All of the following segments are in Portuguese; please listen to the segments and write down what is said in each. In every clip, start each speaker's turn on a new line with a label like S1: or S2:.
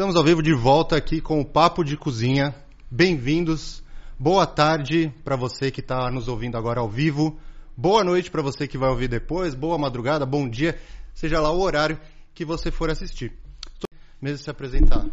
S1: Estamos ao vivo de volta aqui com o Papo de Cozinha. Bem-vindos. Boa tarde para você que está nos ouvindo agora ao vivo. Boa noite para você que vai ouvir depois. Boa madrugada, bom dia, seja lá o horário que você for assistir. Mesmo se apresentar.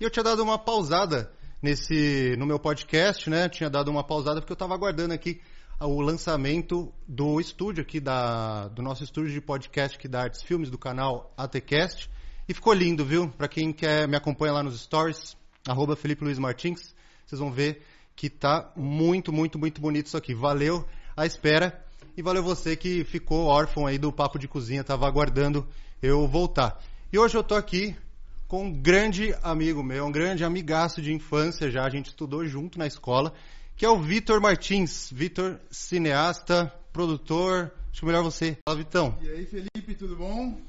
S1: E eu tinha dado uma pausada nesse no meu podcast, né? Tinha dado uma pausada porque eu estava aguardando aqui o lançamento do estúdio aqui da do nosso estúdio de podcast aqui da Artes Filmes do canal ATCast. E ficou lindo, viu? Para quem quer me acompanha lá nos stories, arroba Felipe Luiz Martins, vocês vão ver que tá muito, muito, muito bonito isso aqui. Valeu a espera e valeu você que ficou órfão aí do papo de cozinha, tava aguardando eu voltar. E hoje eu tô aqui com um grande amigo meu, um grande amigaço de infância já, a gente estudou junto na escola, que é o Vitor Martins. Vitor, cineasta, produtor, acho melhor você. Fala, Vitão.
S2: E aí, Felipe, tudo bom?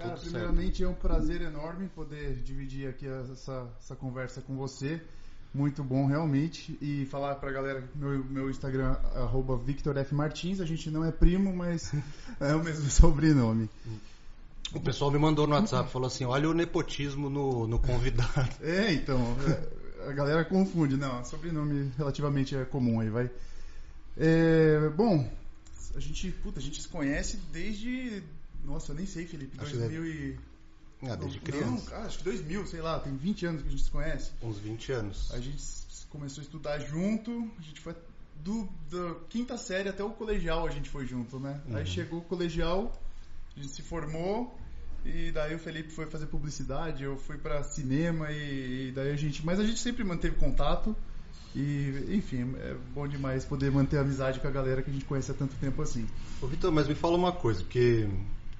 S2: Cara, tudo primeiramente certo. é um prazer enorme poder dividir aqui essa, essa conversa com você. Muito bom, realmente. E falar pra galera meu, meu Instagram, arroba Victor F. Martins. A gente não é primo, mas é o mesmo sobrenome.
S1: O pessoal me mandou no WhatsApp, falou assim, olha o nepotismo no, no convidado.
S2: É, então, é, a galera confunde. Não, sobrenome relativamente é comum aí, vai. É, bom, a gente, puta, a gente se conhece desde nossa, eu nem sei, Felipe. Acho 2000 e...
S1: Ah, desde criança. Não,
S2: acho que 2000, sei lá, tem 20 anos que a gente se conhece.
S1: Uns 20 anos.
S2: A gente começou a estudar junto, a gente foi do, da quinta série até o colegial a gente foi junto, né? Uhum. Aí chegou o colegial, a gente se formou e daí o Felipe foi fazer publicidade, eu fui para cinema e, e, daí a gente, mas a gente sempre manteve contato e enfim, é bom demais poder manter amizade com a galera que a gente conhece há tanto tempo assim.
S1: Ô Vitor, mas me fala uma coisa, porque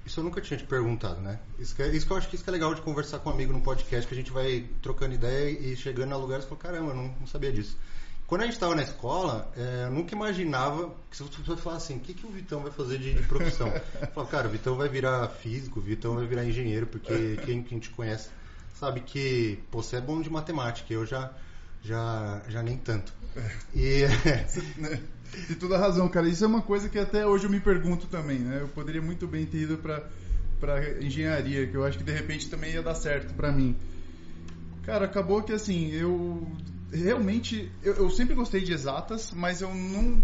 S1: isso eu nunca tinha te perguntado, né? Isso que, é, isso que eu acho que isso que é legal de conversar com um amigo no podcast, que a gente vai trocando ideia e chegando a lugares e fala, caramba, eu não, não sabia disso. Quando a gente estava na escola, é, eu nunca imaginava que se você falar assim, o que, que o Vitão vai fazer de, de profissão? Falo, cara, o Vitão vai virar físico, o Vitão vai virar engenheiro, porque quem, quem te conhece sabe que pô, você é bom de matemática, eu já, já, já nem tanto.
S2: E... De toda razão, cara. Isso é uma coisa que até hoje eu me pergunto também, né? Eu poderia muito bem ter ido para para engenharia, que eu acho que de repente também ia dar certo para mim. Cara, acabou que assim, eu realmente eu, eu, sempre gostei de exatas, mas eu não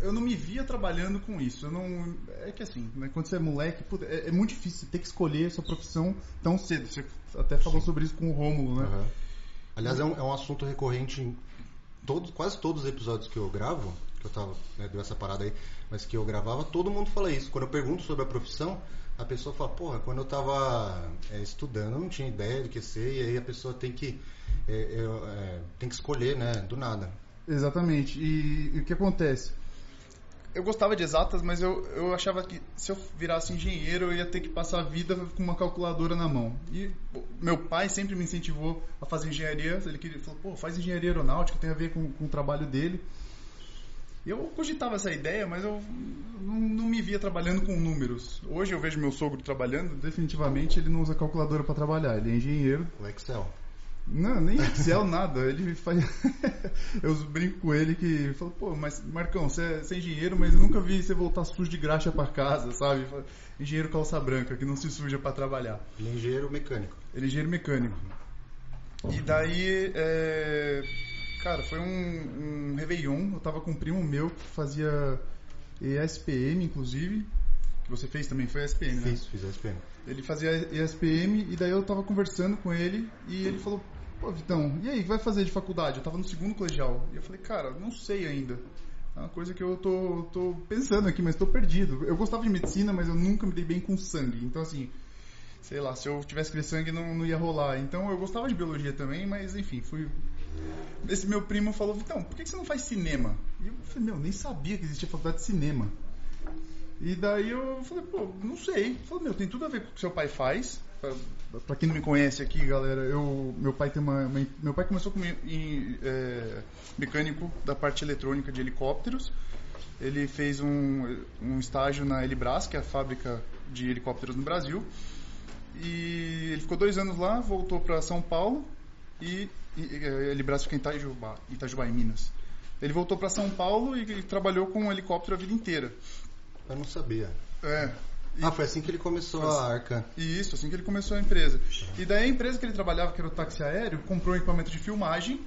S2: eu não me via trabalhando com isso. Eu não é que assim, né, quando você é moleque, é, é, muito difícil ter que escolher a sua profissão tão cedo. Você até falou Sim. sobre isso com o Rômulo, né? Uhum.
S1: Aliás, é um, é um assunto recorrente em todos, quase todos os episódios que eu gravo que eu tava, né, deu essa parada aí, mas que eu gravava, todo mundo fala isso. Quando eu pergunto sobre a profissão, a pessoa fala, porra, quando eu tava é, estudando, eu não tinha ideia do que ser, e aí a pessoa tem que, é, é, tem que escolher, né, do nada.
S2: Exatamente. E, e, o que acontece? Eu gostava de exatas, mas eu, eu achava que se eu virasse engenheiro, eu ia ter que passar a vida com uma calculadora na mão. E meu pai sempre me incentivou a fazer engenharia. Ele queria, falou, pô, faz engenharia aeronáutica, tem a ver com, com o trabalho dele. Eu cogitava essa ideia, mas eu não, não, me via trabalhando com números. Hoje eu vejo meu sogro trabalhando, definitivamente ele não usa calculadora para trabalhar, ele é engenheiro.
S1: O Excel.
S2: Não, nem Excel, nada. Ele faz. eu brinco com ele que falo, pô, mas Marcão, você é, você é, engenheiro, mas eu nunca vi você voltar sujo de graxa para casa, sabe? Engenheiro calça branca, que não se suja para trabalhar.
S1: Ele é engenheiro mecânico.
S2: Ele é engenheiro mecânico. E daí, é Cara, foi um, um Réveillon. Eu tava com um primo meu que fazia ESPM, inclusive. Que você fez também, foi ESPM, né?
S1: Fiz, fiz ESPM.
S2: Ele fazia ESPM e daí eu tava conversando com ele e ele falou: Pô, Vitão, e aí, o que vai fazer de faculdade? Eu tava no segundo colegial. E eu falei: Cara, não sei ainda. É uma coisa que eu tô, tô pensando aqui, mas tô perdido. Eu gostava de medicina, mas eu nunca me dei bem com sangue. Então, assim, sei lá, se eu tivesse que sangue não, não ia rolar. Então eu gostava de biologia também, mas enfim, fui esse meu primo falou, então, por que você não faz cinema? E eu falei, meu, nem sabia que existia faculdade de cinema. E daí eu falei, pô, não sei. Falou, meu, tem tudo a ver com o que seu pai faz. Pra quem não me conhece aqui, galera, eu, meu pai tem uma, uma meu pai começou como em, é, mecânico da parte eletrônica de helicópteros. Ele fez um, um estágio na Elibras, que é a fábrica de helicópteros no Brasil. E ele ficou dois anos lá, voltou para São Paulo e ele braço fica em Itajubá, Itajubá, em Minas. Ele voltou para São Paulo e, e, trabalhou com um helicóptero a vida inteira.
S1: Eu não sabia.
S2: É.
S1: Ah, foi assim que ele começou a Arca.
S2: Isso, assim que ele começou a empresa. E daí a empresa que ele trabalhava, que era o táxi aéreo, comprou um equipamento de filmagem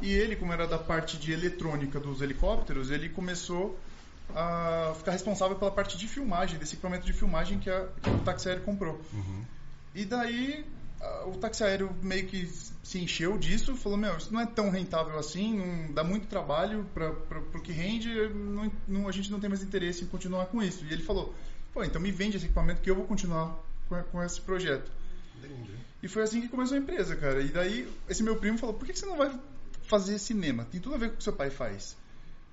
S2: e ele, como era da parte de eletrônica dos helicópteros, ele começou a ficar responsável pela parte de filmagem, desse equipamento de filmagem que, a, que o táxi aéreo comprou.
S1: Uhum.
S2: E daí o táxi aéreo meio que se encheu disso, falou, meu, isso não é tão rentável assim, não dá muito trabalho para o que rende, não- não- a gente não tem mais interesse em continuar com isso. E ele falou, pô, então me vende esse equipamento que eu vou continuar com, com esse projeto.
S1: Entendi.
S2: E foi assim que começou a empresa, cara. E daí esse meu primo falou, por que você não vai fazer cinema? Tem tudo a ver com o que seu pai faz.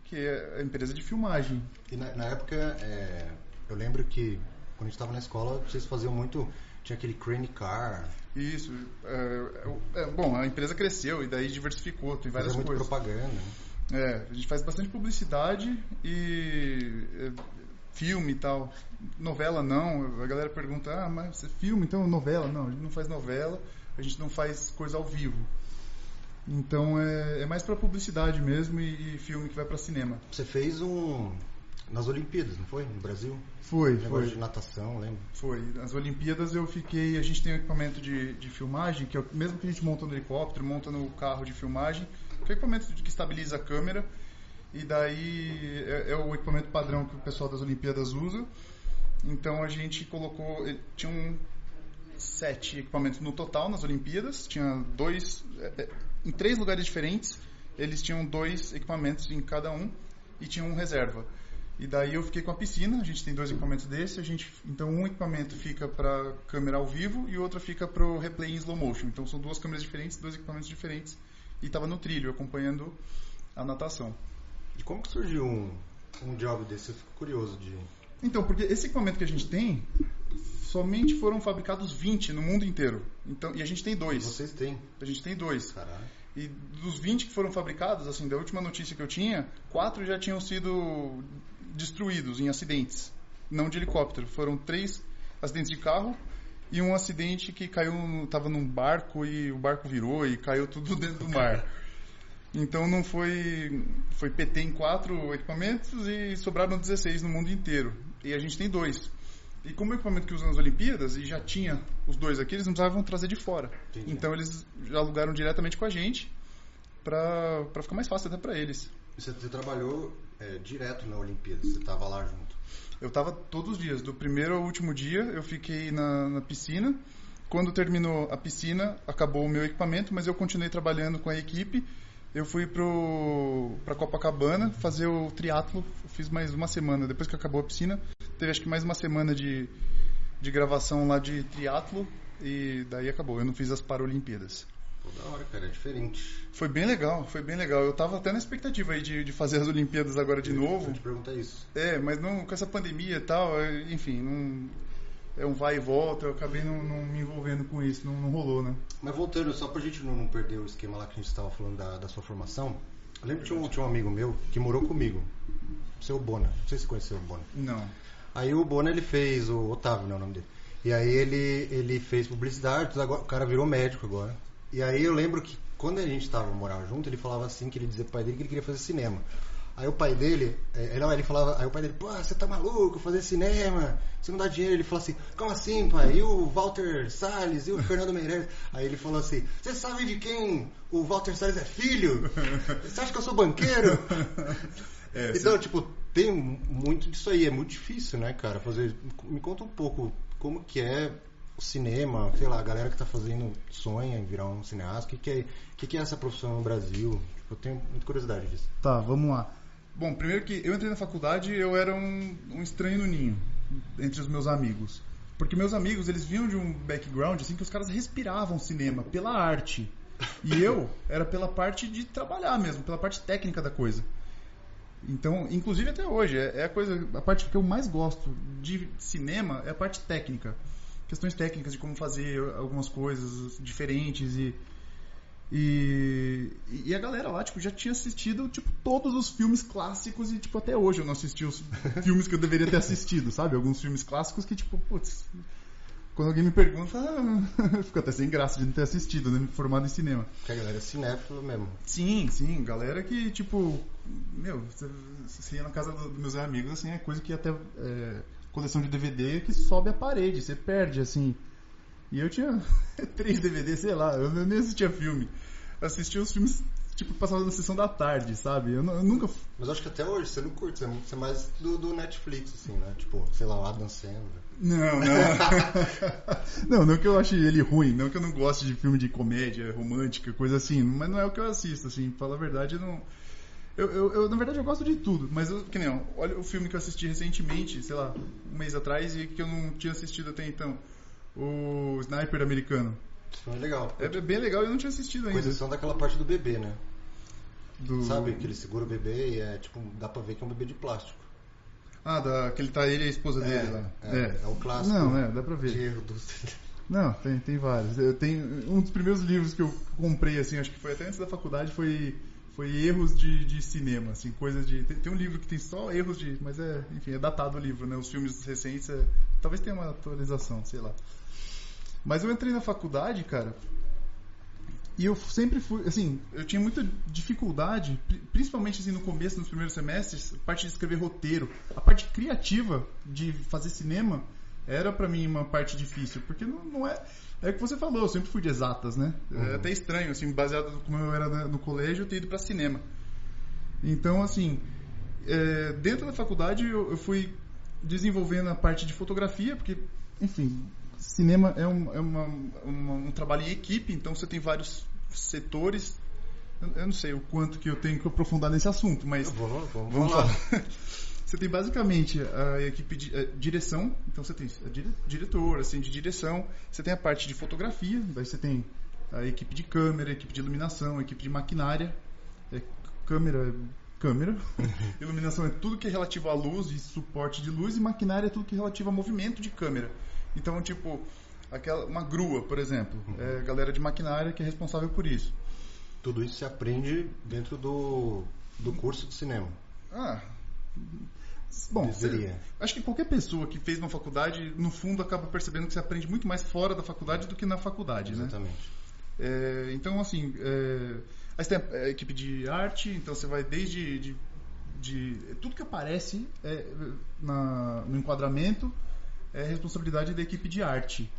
S2: Que é a empresa de filmagem.
S1: E na, na época, é, eu lembro que quando a gente estava na escola, vocês faziam muito. Tinha aquele Crane Car,
S2: Isso. é, é, bom, a empresa cresceu e daí diversificou, tem várias
S1: fazia muito
S2: coisas.
S1: propaganda. né?
S2: É, a gente faz bastante publicidade e é, filme e tal. Novela não, a galera pergunta, ah, mas você filma, então novela? Não, a gente não faz novela, a gente não faz coisa ao vivo. Então é, é mais pra publicidade mesmo e, e filme que vai pra cinema.
S1: Você fez um. Nas Olimpíadas, não foi? No Brasil?
S2: Foi, foi.
S1: de natação, lembra?
S2: Foi. Nas Olimpíadas eu fiquei. A gente tem um equipamento de, de filmagem, que é o mesmo que a gente monta no helicóptero, monta no carro de filmagem, que é o equipamento que estabiliza a câmera. E daí é, é o equipamento padrão que o pessoal das Olimpíadas usa. Então a gente colocou. eh, Tinha um sete equipamentos no total nas Olimpíadas. Tinha dois. eh, eh, Em três lugares diferentes, eles tinham dois equipamentos em cada um e tinha um reserva. E daí eu fiquei com a piscina, a gente tem dois equipamentos desse, a gente, então um equipamento fica para câmera ao vivo e o outro fica para o replay em slow motion. Então são duas câmeras diferentes, dois equipamentos diferentes e estava no trilho acompanhando a natação.
S1: E como que surgiu um, um job desse? Eu fico curioso de.
S2: Então, porque esse equipamento que a gente tem, somente foram fabricados 20 no mundo inteiro. Então, e a gente tem dois.
S1: Vocês têm.
S2: A gente tem dois.
S1: Caralho.
S2: E dos 20 que foram fabricados, assim, da última notícia que eu tinha, quatro já tinham sido destruídos em acidentes, não de helicóptero. Foram três acidentes de carro e um acidente que caiu, no- tava num barco e o barco virou e caiu tudo dentro do mar. Então não foi foi PT em quatro equipamentos e sobraram 16 no mundo inteiro. E a gente tem dois. E como o equipamento que usam nas Olimpíadas e já tinha os dois aqui, eles não precisavam trazer de fora.
S1: Entendi.
S2: Então eles já alugaram diretamente com a gente pra ficar mais fácil até pra eles.
S1: Você, você trabalhou é, direto na Olimpíada, você tava lá junto.
S2: Eu tava todos os dias, do primeiro ao último dia, eu fiquei na, na piscina. Quando terminou a piscina, acabou o meu equipamento, mas eu continuei trabalhando com a equipe. Eu fui para Copacabana fazer o triatlo, fiz mais uma semana depois que acabou a piscina. Teve acho que mais uma semana de, de gravação lá de triatlo e daí acabou. Eu não fiz as Paralimpíadas.
S1: Pô, da hora, cara, é diferente.
S2: Foi bem legal, foi bem legal. Eu tava até na expectativa aí de, de fazer as Olimpíadas agora de
S1: Eu
S2: novo.
S1: te perguntar isso.
S2: É, mas não com essa pandemia e tal, é, enfim, não, é um vai e volta, eu acabei não, não me envolvendo com isso, não, não rolou, né?
S1: Mas voltando, só pra gente não, não perder o esquema lá que a gente estava falando da, da sua formação, eu lembro que tinha um, tinha um amigo meu que morou comigo, seu Bona, não sei se você conheceu o Bona.
S2: Não.
S1: Aí o Bona ele fez, o Otávio, né, o nome dele. E aí ele, ele fez publicidade, agora, o cara virou médico agora. E aí eu lembro que quando a gente tava morando junto, ele falava assim, que ele dizia pro pai dele que ele queria fazer cinema. Aí o pai dele, é, não, ele falava, aí o pai dele, pô, você tá maluco, fazer cinema, você não dá dinheiro. Ele falou assim, como assim, pai? E o Walter Salles, e o Fernando Meirelles? Aí ele falou assim, você sabe de quem o Walter Salles é filho? Você acha que eu sou banqueiro?
S2: É,
S1: Então, tipo, tem muito disso aí, é muito difícil, né, cara? Fazer. Me conta um pouco como que é o cinema, sei lá, a galera que tá fazendo sonha em virar um cineasta, o que, que, é, que, que é essa profissão no Brasil? Eu tenho muita curiosidade disso.
S2: Tá, vamos lá. Bom, primeiro que eu entrei na faculdade eu era um, um estranho no ninho entre os meus amigos. Porque meus amigos, eles vinham de um background assim que os caras respiravam cinema pela arte. E eu era pela parte de trabalhar mesmo, pela parte técnica da coisa. Então, inclusive até hoje, é, é a coisa, a parte que eu mais gosto de cinema é a parte técnica. Questões técnicas de como fazer algumas coisas diferentes e e, e a galera lá, tipo, já tinha assistido, tipo, todos os filmes clássicos e, tipo, até hoje eu não assisti os filmes que eu deveria ter assistido, sabe? Alguns filmes clássicos que, tipo, putz, quando alguém me pergunta, ah, fico até sem graça de não ter assistido, né? Formado em cinema.
S1: Porque a galera é cinéfila mesmo.
S2: Sim, sim, galera que, tipo, meu, você- ia na casa do- dos meus amigos, assim, é coisa que até é, coleção de DVD que sobe a parede, você perde, assim. E eu tinha três DVDs, sei lá, eu nem assistia filme. Eu assistia os filmes, tipo, passavam na sessão da tarde, sabe? Eu, eu nunca...
S1: Mas acho que até hoje você não curte, você é, você é mais do, do, Netflix, assim, né? Tipo, sei lá, o Adam Sandler.
S2: Não, não. não, não que eu ache ele ruim, não que eu não goste de filme de comédia romântica, coisa assim, mas não é o que eu assisto, assim, pra falar a verdade, eu não... Eu, eu, eu, na verdade, eu gosto de tudo, mas eu, que nem, ó, olha o filme que eu assisti recentemente, sei lá, um mês atrás, e que eu não tinha assistido até então. O Sniper americano.
S1: É legal.
S2: É bem legal e eu não tinha assistido ainda.
S1: Com exceção daquela parte do bebê, né? Do... Sabe, que ele segura o bebê e é tipo, dá pra ver que é um bebê de plástico.
S2: Ah, da, que ele tá ele e a esposa
S1: é,
S2: dele lá.
S1: É, é. é o clássico.
S2: Não, é, dá pra ver.
S1: De erro do...
S2: Não, tem, tem vários. Eu tenho, um dos primeiros livros que eu comprei, assim, acho que foi até antes da faculdade, foi foi erros de, de cinema, assim, coisas de. Tem, tem, um livro que tem só erros de. Mas é, enfim, é datado o livro, né? Os filmes recentes, é, talvez tenha uma atualização, sei lá. Mas eu entrei na faculdade, cara, e eu sempre fui, assim, eu tinha muita dificuldade, principalmente assim no começo, nos primeiros semestres, a parte de escrever roteiro, a parte criativa de fazer cinema era para mim uma parte difícil, porque não, não é é o que você falou, eu sempre fui de exatas, né? É uhum. É até estranho, assim, baseado no como eu era no colégio, eu ter ido para cinema. Então, assim, é, dentro da faculdade eu, eu, fui desenvolvendo a parte de fotografia, porque, enfim, cinema é, um, é uma, uma, um trabalho em equipe, então você tem vários setores. Eu, eu, não sei o quanto que eu tenho que aprofundar nesse assunto, mas.
S1: Vou, vamos, vamos lá.
S2: Você tem basicamente a equipe de a direção, então você tem a dire, diretor, assim, de direção, você tem a parte de fotografia, daí você tem a equipe de câmera, a equipe de iluminação, a equipe de maquinária, é, câmera, câmera, iluminação é tudo que é relativo à luz e suporte de luz, e maquinária é tudo que é relativo a movimento de câmera. Então, tipo, aquela, uma grua, por exemplo, uhum. é a galera de maquinária que é responsável por isso.
S1: Tudo isso se aprende dentro do, do curso de cinema.
S2: Ah, Bom, você, acho que qualquer pessoa que fez uma faculdade, no fundo, acaba percebendo que você aprende muito mais fora da faculdade do que na faculdade,
S1: Exatamente.
S2: né? É, então, assim, é, aí você tem a equipe de arte, então você vai desde de, de, tudo que aparece é, na, no enquadramento é responsabilidade da equipe de arte.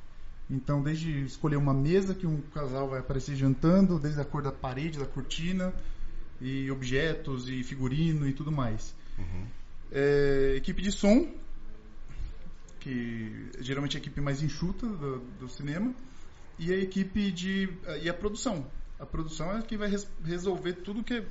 S2: Então, desde escolher uma mesa que um casal vai aparecer jantando, desde a cor da parede, da cortina, e objetos, e figurino e tudo mais. Uhum. É, equipe de som, que geralmente é a equipe mais enxuta do, do, cinema, e a equipe de. e a produção. A produção é que vai res, resolver tudo que.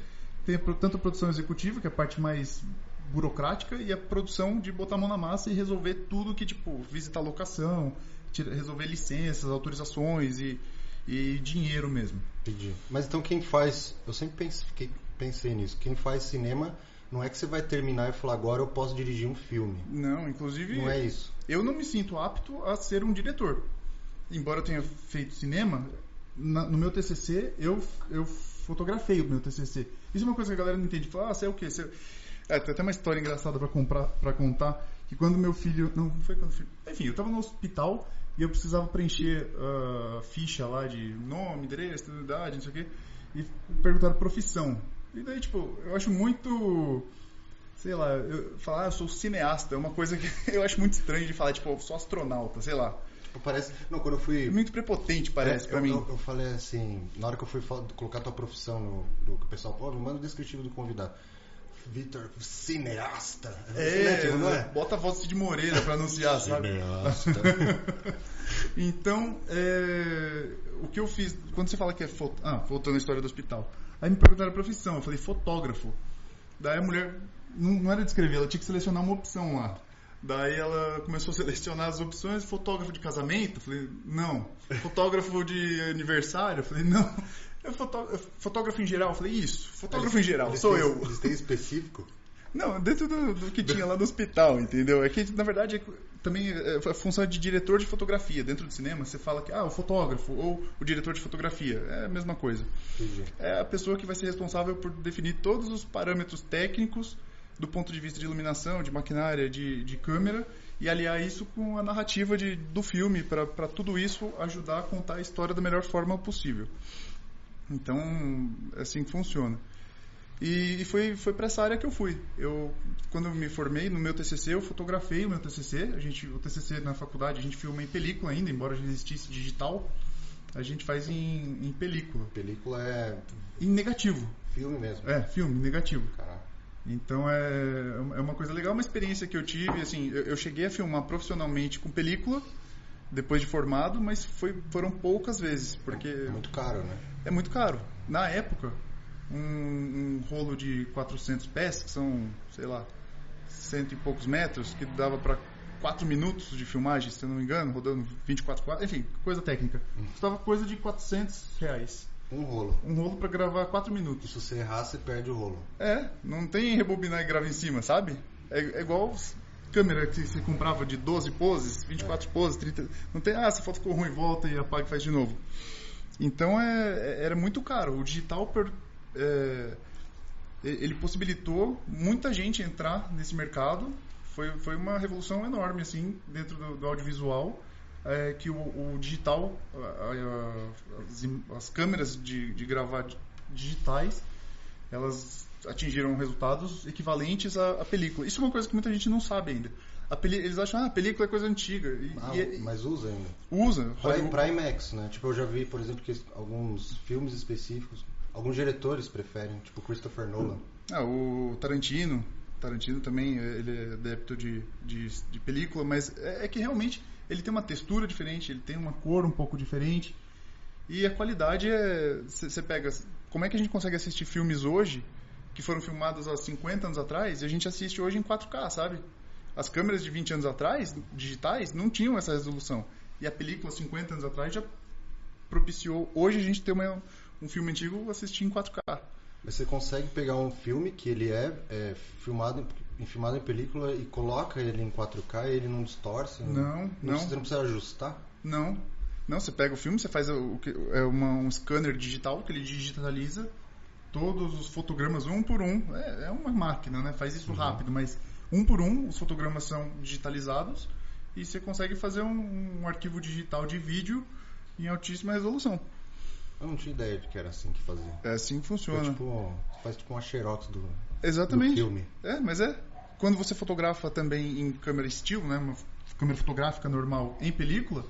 S2: Tem tanto a produção executiva, que é a parte mais burocrática, e a produção de botar a mão na massa e resolver tudo que, tipo, visitar locação, tira, resolver licenças, autorizações e, e dinheiro mesmo.
S1: Entendi. Mas então quem faz. Eu sempre pensei, pensei nisso. Quem faz cinema não é que você vai terminar e falar agora eu posso dirigir um filme.
S2: Não, inclusive.
S1: Não é isso.
S2: Eu não me sinto apto a ser um diretor. Embora eu tenha feito cinema, na, no meu TCC eu, eu fotografei o meu TCC. Isso é uma coisa que a galera não entende. Fala, ah, você é o quê? Você... É, tem até uma história engraçada para contar que quando meu filho, não, não foi quando filho, enfim, eu estava no hospital e eu precisava preencher a uh, ficha lá de nome, endereço, idade, não sei o quê, e perguntaram profissão. E daí, tipo, eu acho muito. Sei lá, eu, falar, ah, eu sou cineasta é uma coisa que eu acho muito estranho de falar, tipo, eu sou astronauta, sei lá.
S1: Tipo, parece. Não, quando eu fui.
S2: Muito prepotente, parece, é, pra
S1: eu,
S2: mim.
S1: Eu, eu, falei assim, na hora que eu fui colocar tua profissão no. Que o pessoal, pô, me manda o descritivo do convidado. Vitor, cineasta.
S2: É, tipo, não é? bota a voz de Moreira pra anunciar, sabe?
S1: Cineasta.
S2: então, é, o que eu fiz, quando você fala que é foto, ah, voltando à história do hospital, aí me perguntaram a profissão, eu falei fotógrafo. Daí a mulher não, não era de escrever, ela tinha que selecionar uma opção lá. Daí ela começou a selecionar as opções, fotógrafo de casamento? Eu falei, não. Fotógrafo de aniversário? Eu falei, não. É fotógrafo em geral? Eu falei, isso. Fotógrafo eles, em geral, sou
S1: têm,
S2: eu.
S1: Eles têm específico?
S2: Não, dentro do, do, que tinha lá no hospital, entendeu? É que, na verdade, é, também é a função de diretor de fotografia. Dentro do cinema, você fala que, ah, o fotógrafo ou o diretor de fotografia. É a mesma coisa.
S1: Entendi.
S2: É a pessoa que vai ser responsável por definir todos os parâmetros técnicos do ponto de vista de iluminação, de maquinária, de, de câmera e aliar isso com a narrativa de, do filme para tudo isso ajudar a contar a história da melhor forma possível. Então, é assim que funciona. E, e foi, foi para essa área que eu fui. Eu, quando eu me formei no meu TCC, eu fotografei o meu TCC. A gente, o TCC na faculdade, a gente filma em película ainda, embora já existisse digital. A gente faz em, em película.
S1: Película é
S2: Em negativo.
S1: filme mesmo.
S2: É, filme, negativo.
S1: Caraca.
S2: Então é, é uma coisa legal, uma experiência que eu tive. Assim, eu, eu cheguei a filmar profissionalmente com película depois de formado, mas foi, foram poucas vezes, porque
S1: É muito caro, né?
S2: é muito caro. Na época, um, um rolo de 400 pés, que são, sei lá, cento e poucos metros, que dava para 4 minutos de filmagem, se eu não me engano, rodando 24 quadros, enfim, coisa técnica. Custava coisa de 400 reais.
S1: Um rolo.
S2: Um rolo para gravar 4
S1: E
S2: minutos.
S1: se você errar, você perde o rolo.
S2: É, não tem rebobinar e gravar em cima, sabe? É, é igual câmera que você comprava de 12 poses, 24 poses, 30. Não tem, ah, essa foto ficou ruim, volta e apaga e faz de novo. Então é, é- era muito caro. O digital per- é, ele possibilitou muita gente entrar nesse mercado. Foi, foi uma revolução enorme assim dentro do, do audiovisual. é, que o, o digital, a- a- as, as câmeras de, de gravar di- digitais, elas atingiram resultados equivalentes à, à película. Isso é uma coisa que muita gente não sabe ainda. A peli- eles acham ah, a película é coisa antiga. E,
S1: Ah,
S2: e-
S1: mas usa ainda.
S2: usa.
S1: Pra,
S2: Hollywood-
S1: pra IMAX, né? Tipo, eu já vi, por exemplo, que alguns filmes específicos, alguns diretores preferem, tipo Christopher Nolan.
S2: Ah, o Tarantino. Tarantino também, ele é adepto de, de, de película, mas é, é que realmente ele tem uma textura diferente, ele tem uma cor um pouco diferente. E a qualidade é. Você pega. Como é que a gente consegue assistir filmes hoje que foram filmados há 50 anos atrás e a gente assiste hoje em 4K, sabe? As câmeras de 20 anos atrás, digitais, não tinham essa resolução. E a película, 50 anos atrás, já propiciou hoje a gente ter uma, um filme antigo assistir em 4K.
S1: Mas você consegue pegar um filme que ele é, é filmado, em, filmado em película e coloca ele em 4K e ele não distorce?
S2: Não, não.
S1: Você não precisa ajustar?
S2: Não. Não, você pega o filme, você faz o, é uma- um scanner digital que ele digitaliza todos os fotogramas um por um. É, é uma máquina, né? Faz isso rápido, mas um por um os fotogramas são digitalizados e você consegue fazer um, um arquivo digital de vídeo em altíssima resolução.
S1: Eu não tinha ideia de que era assim que fazia.
S2: É assim que funciona.
S1: tipo, faz tipo uma xerox do, do
S2: Exatamente.
S1: filme.
S2: É, mas é. Quando você fotografa também em câmera still, né, uma câmera fotográfica normal em película,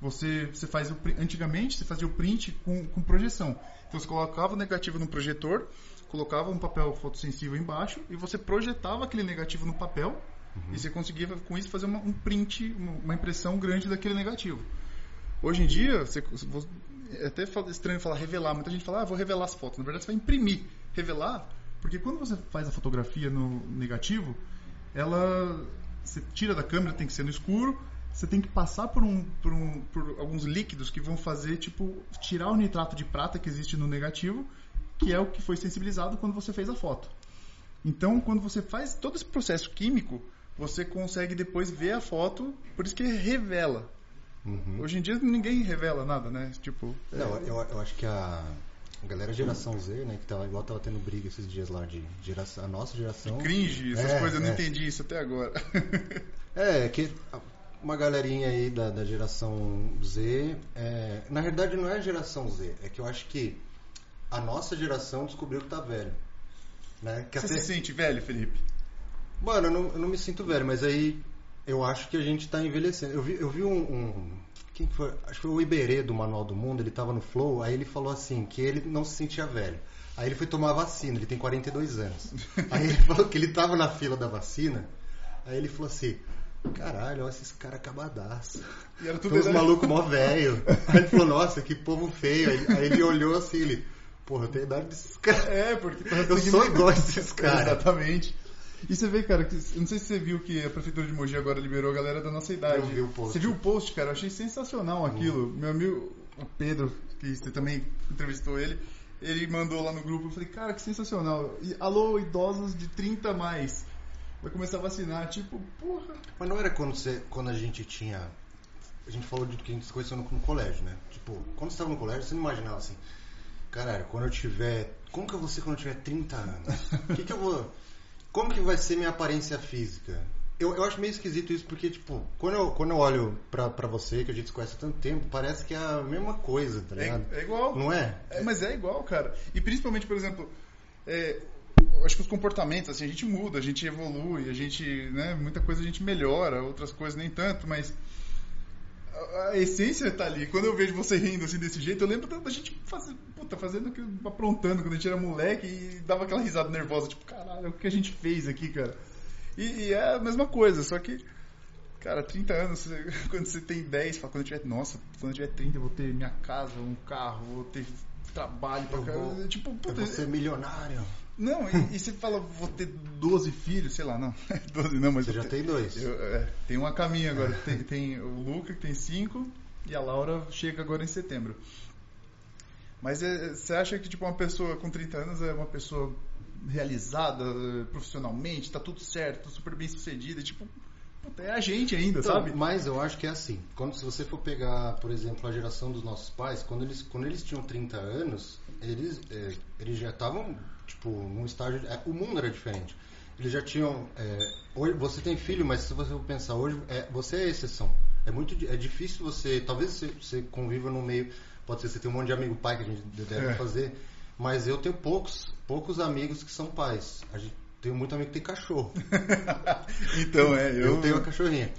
S2: você, você faz o, antigamente você fazia o print com, com projeção. Então você colocava o negativo no projetor, colocava um papel fotossensível embaixo e você projetava aquele negativo no papel e você conseguia com isso fazer uma, um print, uma, uma impressão grande daquele negativo. Hoje em dia, você- é até estranho falar revelar. Muita gente fala, ah, vou revelar as fotos. Na verdade, você vai imprimir. Revelar, porque quando você faz a fotografia no negativo, ela. Você tira da câmera, tem que ser no escuro. Você tem que passar por, um, por, um, por alguns líquidos que vão fazer, tipo, tirar o nitrato de prata que existe no negativo, que é o que foi sensibilizado quando você fez a foto. Então, quando você faz todo esse processo químico, você consegue depois ver a foto, por isso que revela.
S1: Uhum.
S2: Hoje em dia ninguém revela nada, né? Tipo,
S1: Não, eu, eu acho que a, a galera geração Z, né, que tava, igual tava tendo briga esses dias lá de geração, a nossa geração.
S2: cringe, essas
S1: É,
S2: coisas, eu não
S1: é.
S2: entendi isso até agora.
S1: É, que uma galerinha aí da, da geração Z, é, na verdade não é a geração Z, é que eu acho que a nossa geração descobriu que tá velho. Né? Que
S2: Você
S1: até-
S2: se sente velho, Felipe?
S1: Mano, eu não, eu não me sinto velho, mas aí eu acho que a gente tá envelhecendo. Eu vi, eu vi um, um- Quem que foi? Acho que foi o Iberê do Manual do Mundo, ele tava no Flow, aí ele falou assim, que ele não se sentia velho. Aí ele foi tomar a vacina, ele tem 42 anos. Aí ele falou que ele tava na fila da vacina, aí ele falou assim, caralho, olha esses caras acabadaço.
S2: E era tudo
S1: Todos os
S2: era-
S1: malucos mó velho. Aí ele falou, nossa, que povo feio. Aí, aí ele olhou assim, ele, porra, eu tenho a idade desses caras.
S2: É, porque
S1: Eu sou igual a esses caras.
S2: Exatamente. E você vê, cara, que, eu não sei se você viu que a prefeitura de Mogi agora liberou a galera da nossa idade.
S1: Eu vi o post.
S2: Você viu o post, cara? Eu achei sensacional aquilo. Meu amigo, o Pedro, que você também entrevistou ele, ele mandou lá no grupo. Eu falei, cara, que sensacional. E, alô, idosos de 30 a mais. Vai começar a vacinar. Tipo, porra.
S1: Mas não era quando, você, quando a gente tinha. A gente falou de que a gente se conheceu no, no colégio, né? Tipo, quando você estava no colégio, você não imaginava assim. Caralho, quando eu tiver. Como que eu vou ser quando eu tiver 30 anos? O que, que eu vou. Como que vai ser minha aparência física? Eu, eu acho meio esquisito isso porque, tipo, quando eu, quando eu olho pra, pra você, que a gente se conhece há tanto tempo, parece que é a mesma coisa, tá ligado?
S2: É, é igual.
S1: Não é?
S2: É, mas é igual, cara. E principalmente, por exemplo, é, acho que os comportamentos, assim, a gente muda, a gente evolui, a gente, né, muita coisa a gente melhora, outras coisas nem tanto, mas a, essência tá ali. Quando eu vejo você rindo assim desse jeito, eu lembro da, da gente faz, puta, fazendo aprontando quando a gente era moleque e dava aquela risada nervosa, tipo, caralho, o que a gente fez aqui, cara? E, e é a mesma coisa, só que Cara, 30 anos, quando você tem 10, fala, quando eu tiver, nossa, quando eu tiver 30 eu vou ter minha casa, um carro, vou ter trabalho pra
S1: Eu vou-
S2: Tipo,
S1: Eu
S2: puta,
S1: vou ser milionário.
S2: Não, e, e você fala, vou ter 12 filhos, sei lá, não. 12 não, mas
S1: Você já
S2: te-
S1: tem dois.
S2: eu, é, tem uma caminho agora. Tem, tem o Luca que tem 5 e a Laura chega agora em setembro. Mas é, você acha que tipo uma pessoa com 30 anos é uma pessoa realizada eh, profissionalmente, tá tudo certo, super bem sucedida, tipo, puta, é a gente ainda,
S1: Então,
S2: sabe?
S1: Mas eu acho que é assim. Quando se você for pegar, por exemplo, a geração dos nossos pais, quando eles, quando eles tinham 30 anos, eles, é, eles já estavam, tipo, num estágio. é, o mundo era diferente. Eles já tinham. é, hoje, você tem filho, mas se você for pensar hoje, é, você é exceção. É muito é difícil você. Talvez você, você conviva no meio. Pode ser que você tem um monte de amigo pai que a gente deve
S2: É.
S1: fazer. Mas eu tenho poucos, poucos amigos que são pais. A gente tenho muito amigo que tem cachorro.
S2: então, é, eu,
S1: Eu tenho a cachorrinha.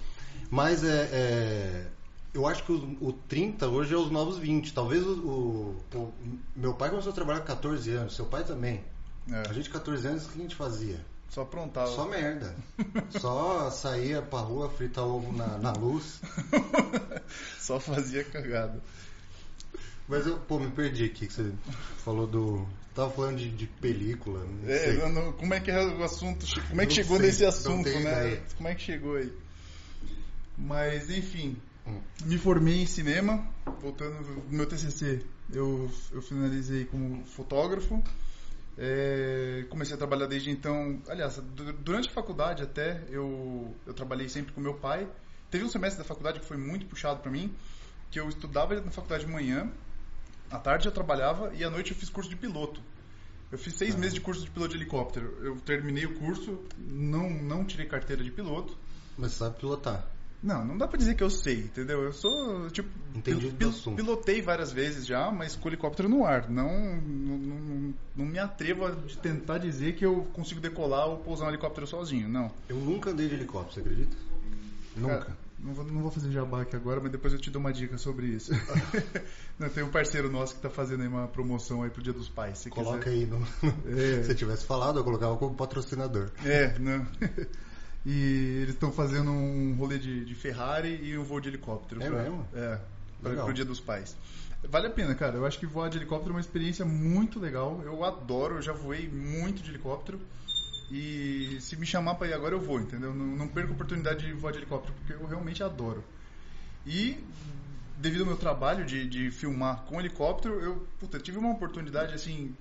S1: Mas é, é, eu acho que o, o 30 hoje é os novos 20. Talvez o, o- o- meu pai começou a trabalhar com 14 anos, seu pai também.
S2: É,
S1: A gente, 14 anos, o que a gente fazia?
S2: só aprontava.
S1: Só merda. Só saía pra rua, fritar ovo na, na luz.
S2: Só fazia cagada.
S1: Mas eu, pô, me perdi aqui que você falou do. Tava falando de, de película. Não
S2: É, não- como é que é o assunto? Como é que chegou
S1: sei,
S2: nesse assunto, né?
S1: ideia.
S2: Como é que chegou aí? Mas, enfim,
S1: Hum.
S2: me formei em cinema, voltando no meu TCC, eu, eu finalizei como fotógrafo. É, comecei a trabalhar desde então. Aliás, du- durante a faculdade até eu, eu trabalhei sempre com meu pai. Teve um semestre da faculdade que foi muito puxado para mim, que eu estudava na faculdade de manhã, à tarde eu trabalhava e à noite eu fiz curso de piloto. Eu fiz seis
S1: Ah.
S2: meses de curso de piloto de helicóptero. Eu terminei o curso, não, não tirei carteira de piloto.
S1: Mas sabe pilotar.
S2: Não, não dá pra dizer que eu sei, entendeu? Eu sou, tipo,
S1: do assunto.
S2: pilotei várias vezes já, mas com helicóptero no ar. Não, não, não, não me atrevo a tentar dizer que eu consigo decolar ou pousar um helicóptero sozinho, não.
S1: Eu nunca andei de helicóptero, você acredita? Nunca.
S2: Cara, não, vou, não vou fazer jabá aqui agora, mas depois eu te dou uma dica sobre isso. não, tem um parceiro nosso que tá fazendo aí uma promoção aí pro Dia dos Pais. Se
S1: Coloca
S2: quiser.
S1: aí no.
S2: É.
S1: Se você tivesse falado, eu colocava como patrocinador.
S2: É, não. E eles estão fazendo um rolê de, de Ferrari e um voo de helicóptero.
S1: É
S2: pra-
S1: mesmo?
S2: É,
S1: Legal.
S2: pro Dia dos Pais. Vale a pena, cara. Eu acho que voar de helicóptero é uma experiência muito legal. Eu adoro, eu já voei muito de helicóptero. E se me chamar pra ir agora, eu vou, entendeu? Não, não perco a oportunidade de voar de helicóptero, porque eu realmente adoro. E devido ao meu trabalho de, de filmar com helicóptero, eu puta, tive uma oportunidade assim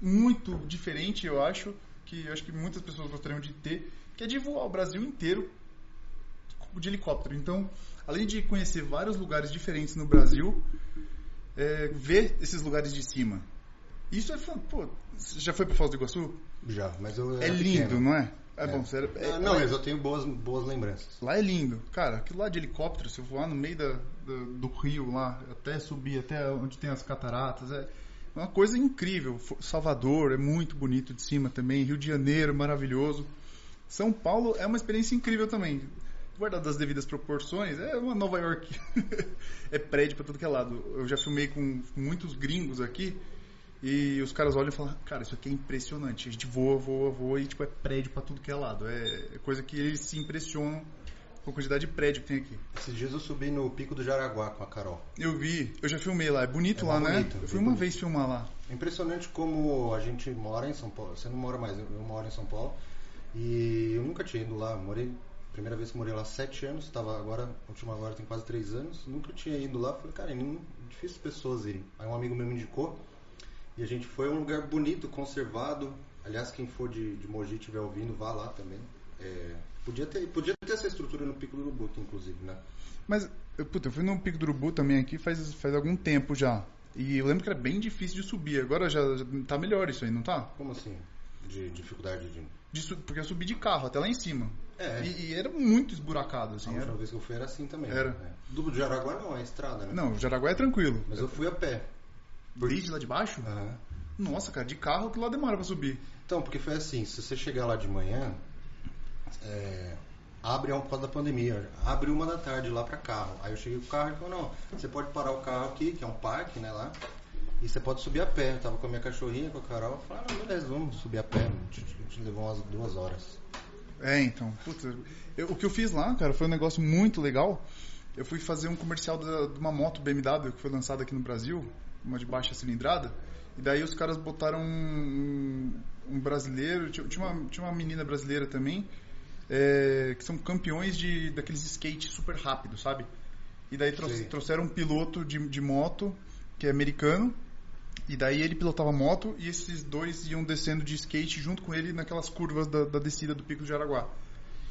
S2: muito diferente, eu acho, que eu acho que muitas pessoas gostariam de ter, que é de voar o Brasil inteiro de helicóptero. Então, além de conhecer vários lugares diferentes no Brasil, é, ver esses lugares de cima. Isso é, pô, você já foi para Foz do Iguaçu?
S1: Já, mas eu.
S2: É lindo,
S1: pequeno.
S2: não é? É,
S1: É.
S2: bom, sério.
S1: Ah, não, mas eu tenho boas, boas lembranças.
S2: Lá é lindo. Cara, aquilo lá de helicóptero, se eu voar no meio da, do, do rio lá, até subir até onde tem as cataratas, é uma coisa incrível. Salvador é muito bonito de cima também, Rio de Janeiro, maravilhoso. São Paulo é uma experiência incrível também. Guardado as devidas proporções, é uma Nova York. é prédio pra tudo que é lado. Eu já filmei com muitos gringos aqui e os caras olham e falam, cara, isso aqui é impressionante. A gente voa, voa, voa e tipo, é prédio pra tudo que é lado. É é coisa que eles se impressionam com a quantidade de prédio que tem aqui.
S1: Esses dias eu subi no Pico do Jaraguá com a Carol.
S2: Eu vi, eu já filmei lá, é bonito
S1: É
S2: lá, né?
S1: bonito,
S2: eu
S1: bem
S2: fui uma
S1: bonito.
S2: vez filmar lá.
S1: Impressionante como a gente mora em São Paulo. Você não mora mais, eu eu moro em São Paulo. E eu nunca tinha ido lá. Morei, primeira vez que morei lá sete anos. Estava agora, última agora tem quase três anos. Nunca tinha ido lá. Falei, cara, é difícil as pessoas irem. Aí um amigo meu me indicou. E a gente foi a um lugar bonito, conservado. Aliás, quem for de, de Mogi estiver ouvindo, vá lá também. É, podia, ter, podia ter essa estrutura no Pico do Urubu inclusive, né?
S2: Mas, puta, eu fui no Pico do Urubu também aqui faz, faz algum tempo já. E eu lembro que era bem difícil de subir. Agora já, já tá melhor isso aí, não tá?
S1: Como assim? De dificuldade de...
S2: De porque eu subi de carro até lá em cima.
S1: É.
S2: E, e era muito esburacado,
S1: A
S2: assim.
S1: última
S2: Era...
S1: vez que eu fui era assim também.
S2: Era.
S1: né? Do de Jaraguá não, é estrada, né?
S2: Não, o Jaraguá é tranquilo.
S1: Mas eu fui a pé.
S2: Desde lá de baixo?
S1: Aham.
S2: Nossa, cara, de carro que lá demora pra subir.
S1: Então, porque foi assim, se você chegar lá de manhã, é, abre por causa da pandemia, abre uma da tarde lá pra carro. Aí eu cheguei com o carro e falou, não, você pode parar o carro aqui, que é um parque, né, lá, e você pode subir a pé. Eu tava com a minha cachorrinha, com a Carol, eu falei, ah, beleza, vamos subir a pé. A gente, a gente levou umas duas horas.
S2: É, então. Puta, eu- o que eu fiz lá, cara, foi um negócio muito legal. Eu fui fazer um comercial da- de uma moto BMW que foi lançada aqui no Brasil, uma de baixa cilindrada. E daí os caras botaram um, um brasileiro, tinha, tinha uma, tinha uma menina brasileira também, é, que são campeões de daqueles skates super rápidos, sabe? E daí trou-
S1: Sei.
S2: trouxeram um piloto de, de moto, que é americano, e daí ele pilotava moto e esses dois iam descendo de skate junto com ele naquelas curvas da, da descida do Pico de Jaraguá.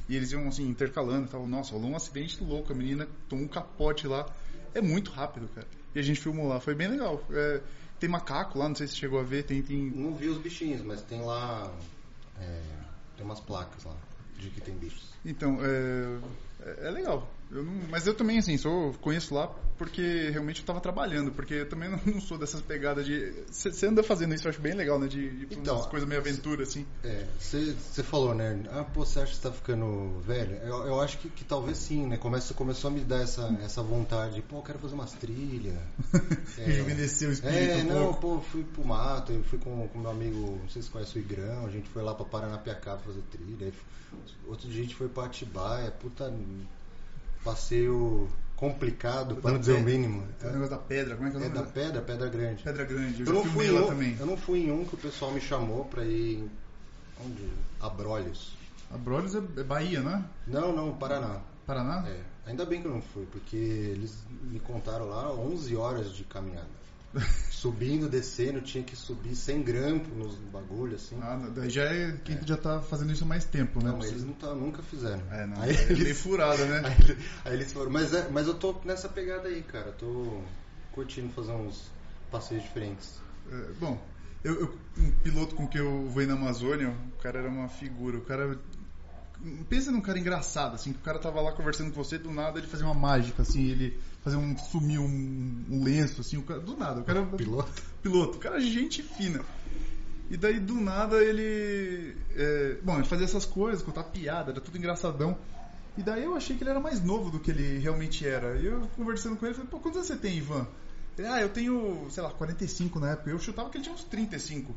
S2: E eles iam assim, intercalando. Tava, Nossa, rolou um acidente louco. A menina tomou um capote lá. É muito rápido, cara. E a gente filmou lá. Foi bem legal. É, tem macaco lá, não sei se chegou a ver. Tem, tem...
S1: Não vi os bichinhos, mas tem lá, é, tem umas placas lá, de que tem bichos.
S2: Então, é, é- é legal. Eu não- mas eu também, assim, sou, conheço lá porque realmente eu tava trabalhando. Porque eu também não, não sou dessas pegadas de... Você anda fazendo isso, eu acho bem legal, né? De, de
S1: Então,
S2: umas coisas meio aventura, assim.
S1: É, você falou, né? Ah, pô, você acha que você tá ficando velho? Eu, eu acho que, que talvez sim, né? Começa, começou a me dar essa, essa vontade. Pô, eu quero fazer umas trilhas.
S2: Rejuvenescer o espírito
S1: É,
S2: um
S1: não,
S2: pouco.
S1: pô, fui pro mato, eu fui com com meu amigo, não sei se conhece o Igrão, a gente foi lá pra Paranapiacaba fazer trilha. outro dia a gente foi pra Atibaia, puta passeio complicado, para dizer o mínimo.
S2: Tem o negócio da pedra, como é que é o
S1: É
S2: nome?
S1: da pedra, pedra grande.
S2: Pedra Grande. Eu,
S1: Eu não, fui em
S2: lá
S1: um,
S2: também.
S1: eu não fui em um que o pessoal me chamou pra ir. Onde? Abrolhos.
S2: Abrolhos é, é Bahia, né?
S1: Não, não, Paraná.
S2: Paraná?
S1: É, ainda bem que eu não fui, porque eles me contaram lá 11 horas de caminhada. Subindo, descendo, tinha que subir sem grampo nos bagulhos, assim.
S2: Ah, daí já é quem já tá fazendo isso há mais tempo, né?
S1: não, mas eles não tá, nunca fizeram.
S2: É, não.
S1: Aí
S2: é meio
S1: eles,
S2: furada, né?
S1: aí, aí eles foram. Mas, é, mas eu tô nessa pegada aí, cara. Tô curtindo fazer uns passeios diferentes.
S2: É, bom, eu, eu- um piloto com que eu voei na Amazônia, o cara era uma figura. O cara. Pensa num cara engraçado, assim, que o cara tava lá conversando com você, do nada ele fazia uma mágica, assim, ele fazia um. sumir um, um lenço, assim, o cara, do nada. O cara.
S1: Piloto?
S2: piloto, o cara é gente fina. E daí do nada ele. é, bom, ele fazia essas coisas, contar piada, era tudo engraçadão. E daí eu achei que ele era mais novo do que ele realmente era. E eu conversando com ele, falei, pô, quantos anos você tem, Ivan? Ele, ah, eu tenho, sei lá, 45 na época. Eu chutava que ele tinha uns 35.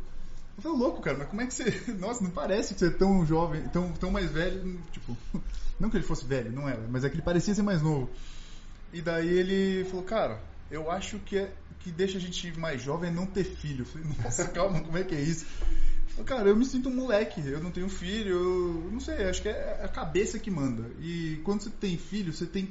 S2: Eu falei, louco, cara, mas como é que você. Nossa, não parece que você é tão jovem, tão, tão mais velho. Tipo, não que ele fosse velho, não era, mas é que ele parecia ser mais novo. E daí ele falou, cara, eu acho que é que deixa a gente mais jovem é não ter filho. Eu falei, nossa, calma, como é que é isso? Falou, cara, eu me sinto um moleque, eu não tenho filho, eu não sei, acho que é a cabeça que manda. E quando você tem filho, você tem.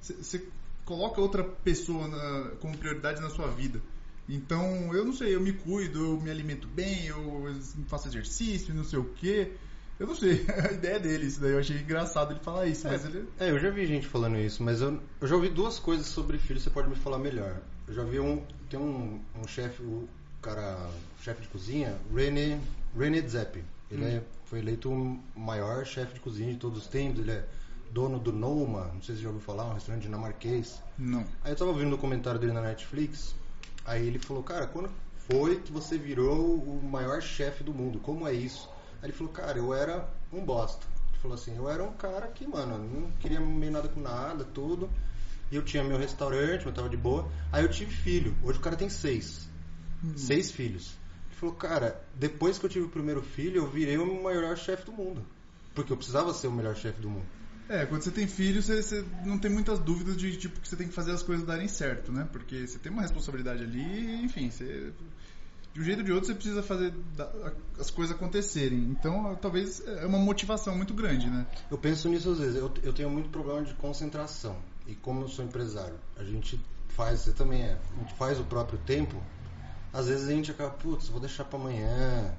S2: Você, você coloca outra pessoa na- como prioridade na sua vida. Então, eu não sei, eu me cuido, eu me alimento bem, eu faço exercício, não sei o quê. Eu não sei, a ideia dele, isso daí eu achei engraçado ele falar isso, mas ele.
S1: É, eu já vi gente falando isso, mas eu, eu já ouvi duas coisas sobre filho, você pode me falar melhor. Eu já vi um. Tem um, um chefe, o cara, chefe de cozinha, René, René Zeppi. Ele é, foi eleito o maior chefe de cozinha de todos os tempos, ele é dono do Noma, não sei se você já ouviu falar, um restaurante dinamarquês.
S2: Não.
S1: Aí eu tava ouvindo um documentário dele na Netflix, aí ele falou, cara, quando foi que você virou o maior chefe do mundo? Como é isso? Aí ele falou, cara, eu era um bosta. Ele falou assim, eu era um cara que, mano, não queria meio nada com nada, tudo. E eu tinha meu restaurante, eu tava de boa. Aí eu tive filho. Hoje o cara tem seis. Seis filhos. Ele falou, cara, depois que eu tive o primeiro filho, eu virei o maior chefe do mundo. Porque eu precisava ser o melhor chefe do mundo.
S2: É, quando você tem filho, você, você não tem muitas dúvidas de tipo que você tem que fazer as coisas darem certo, né? Porque você tem uma responsabilidade ali, enfim, você de um jeito ou de outro você precisa fazer as coisas acontecerem. Então, talvez é uma motivação muito grande, né?
S1: Eu penso nisso às vezes. Eu, eu tenho muito problema de concentração. E como eu sou empresário, a gente faz, você também é, a gente faz o próprio tempo. Às vezes a gente acaba, putz, vou deixar pra amanhã.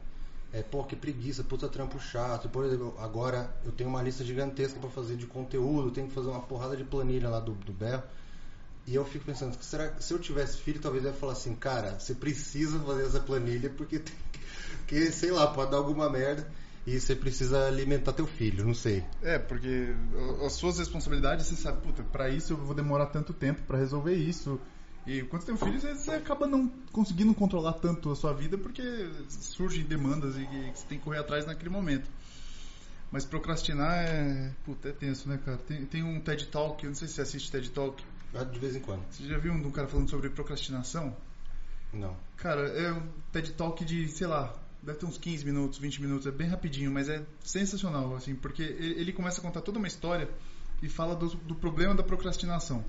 S1: É, pô, que preguiça, puta trampo chato. Por exemplo, agora eu tenho uma lista gigantesca pra fazer de conteúdo, tenho que fazer uma porrada de planilha lá do, do Berro. E eu fico pensando, será se eu tivesse filho, talvez eu ia falar assim, cara, você precisa fazer essa planilha porque tem que, sei lá, pode dar alguma merda e você precisa alimentar teu filho, não sei.
S2: É, porque as suas responsabilidades, você sabe, puta, pra isso eu vou demorar tanto tempo pra resolver isso. E quando você tem um filho, você, você acaba não conseguindo controlar tanto a sua vida porque surgem demandas e você tem que correr atrás naquele momento. Mas procrastinar é. Puta, é tenso, né, cara? Tem, tem um TED Talk, eu não sei se você assiste TED Talk.
S1: De vez em quando.
S2: Você já viu um, um cara falando sobre procrastinação?
S1: Não.
S2: Cara, é um TED Talk de, sei lá, deve ter uns 15 minutos, 20 minutos, é bem rapidinho, mas é sensacional, assim, porque ele, ele começa a contar toda uma história e fala do, do problema da procrastinação.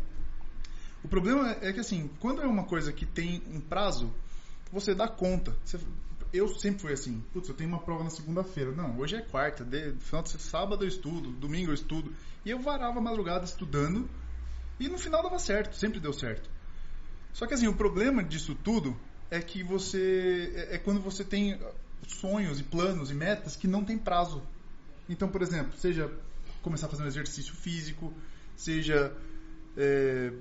S2: O problema é que, assim, quando é uma coisa que tem um prazo, você dá conta. Você, eu sempre fui assim, putz, eu tenho uma prova na segunda-feira. Não, hoje é quarta, de, final de sábado eu estudo, domingo eu estudo. E eu varava a madrugada estudando e no final dava certo, sempre deu certo. Só que assim, o problema disso tudo é que você. É, é quando você tem sonhos e planos e metas que não tem prazo. Então, por exemplo, seja começar a fazer um exercício físico, seja. É,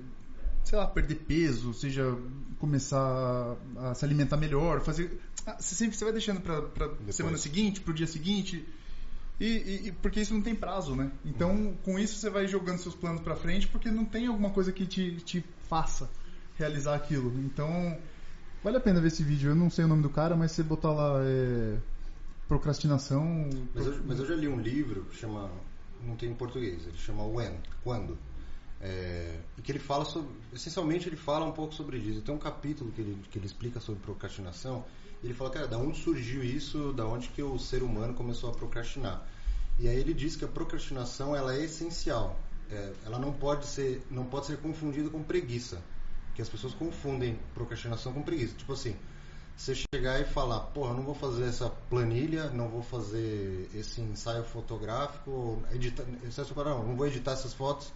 S2: sei lá, perder peso, seja começar a se alimentar melhor, fazer. Ah, você sempre você vai deixando para semana seguinte, para o dia seguinte. E, e, porque isso não tem prazo, né? Então, uhum. com isso você vai jogando seus planos para frente porque não tem alguma coisa que te, te faça realizar aquilo. Então, vale a pena ver esse vídeo. Eu não sei o nome do cara, mas você botar lá é, procrastinação.
S1: Mas eu, mas eu já li um livro que chama. Não tem em português, ele chama When, Quando. É, e que ele fala sobre. Essencialmente, ele fala um pouco sobre isso. Tem um capítulo que ele, que ele explica sobre procrastinação ele falou, cara, da onde surgiu isso, da onde que o ser humano começou a procrastinar? E aí ele diz que a procrastinação ela é essencial. É, ela não pode ser não pode ser confundida com preguiça, que as pessoas confundem procrastinação com preguiça. Tipo assim, você chegar e falar, porra, não vou fazer essa planilha, não vou fazer esse ensaio fotográfico, editar, não, não vou editar essas fotos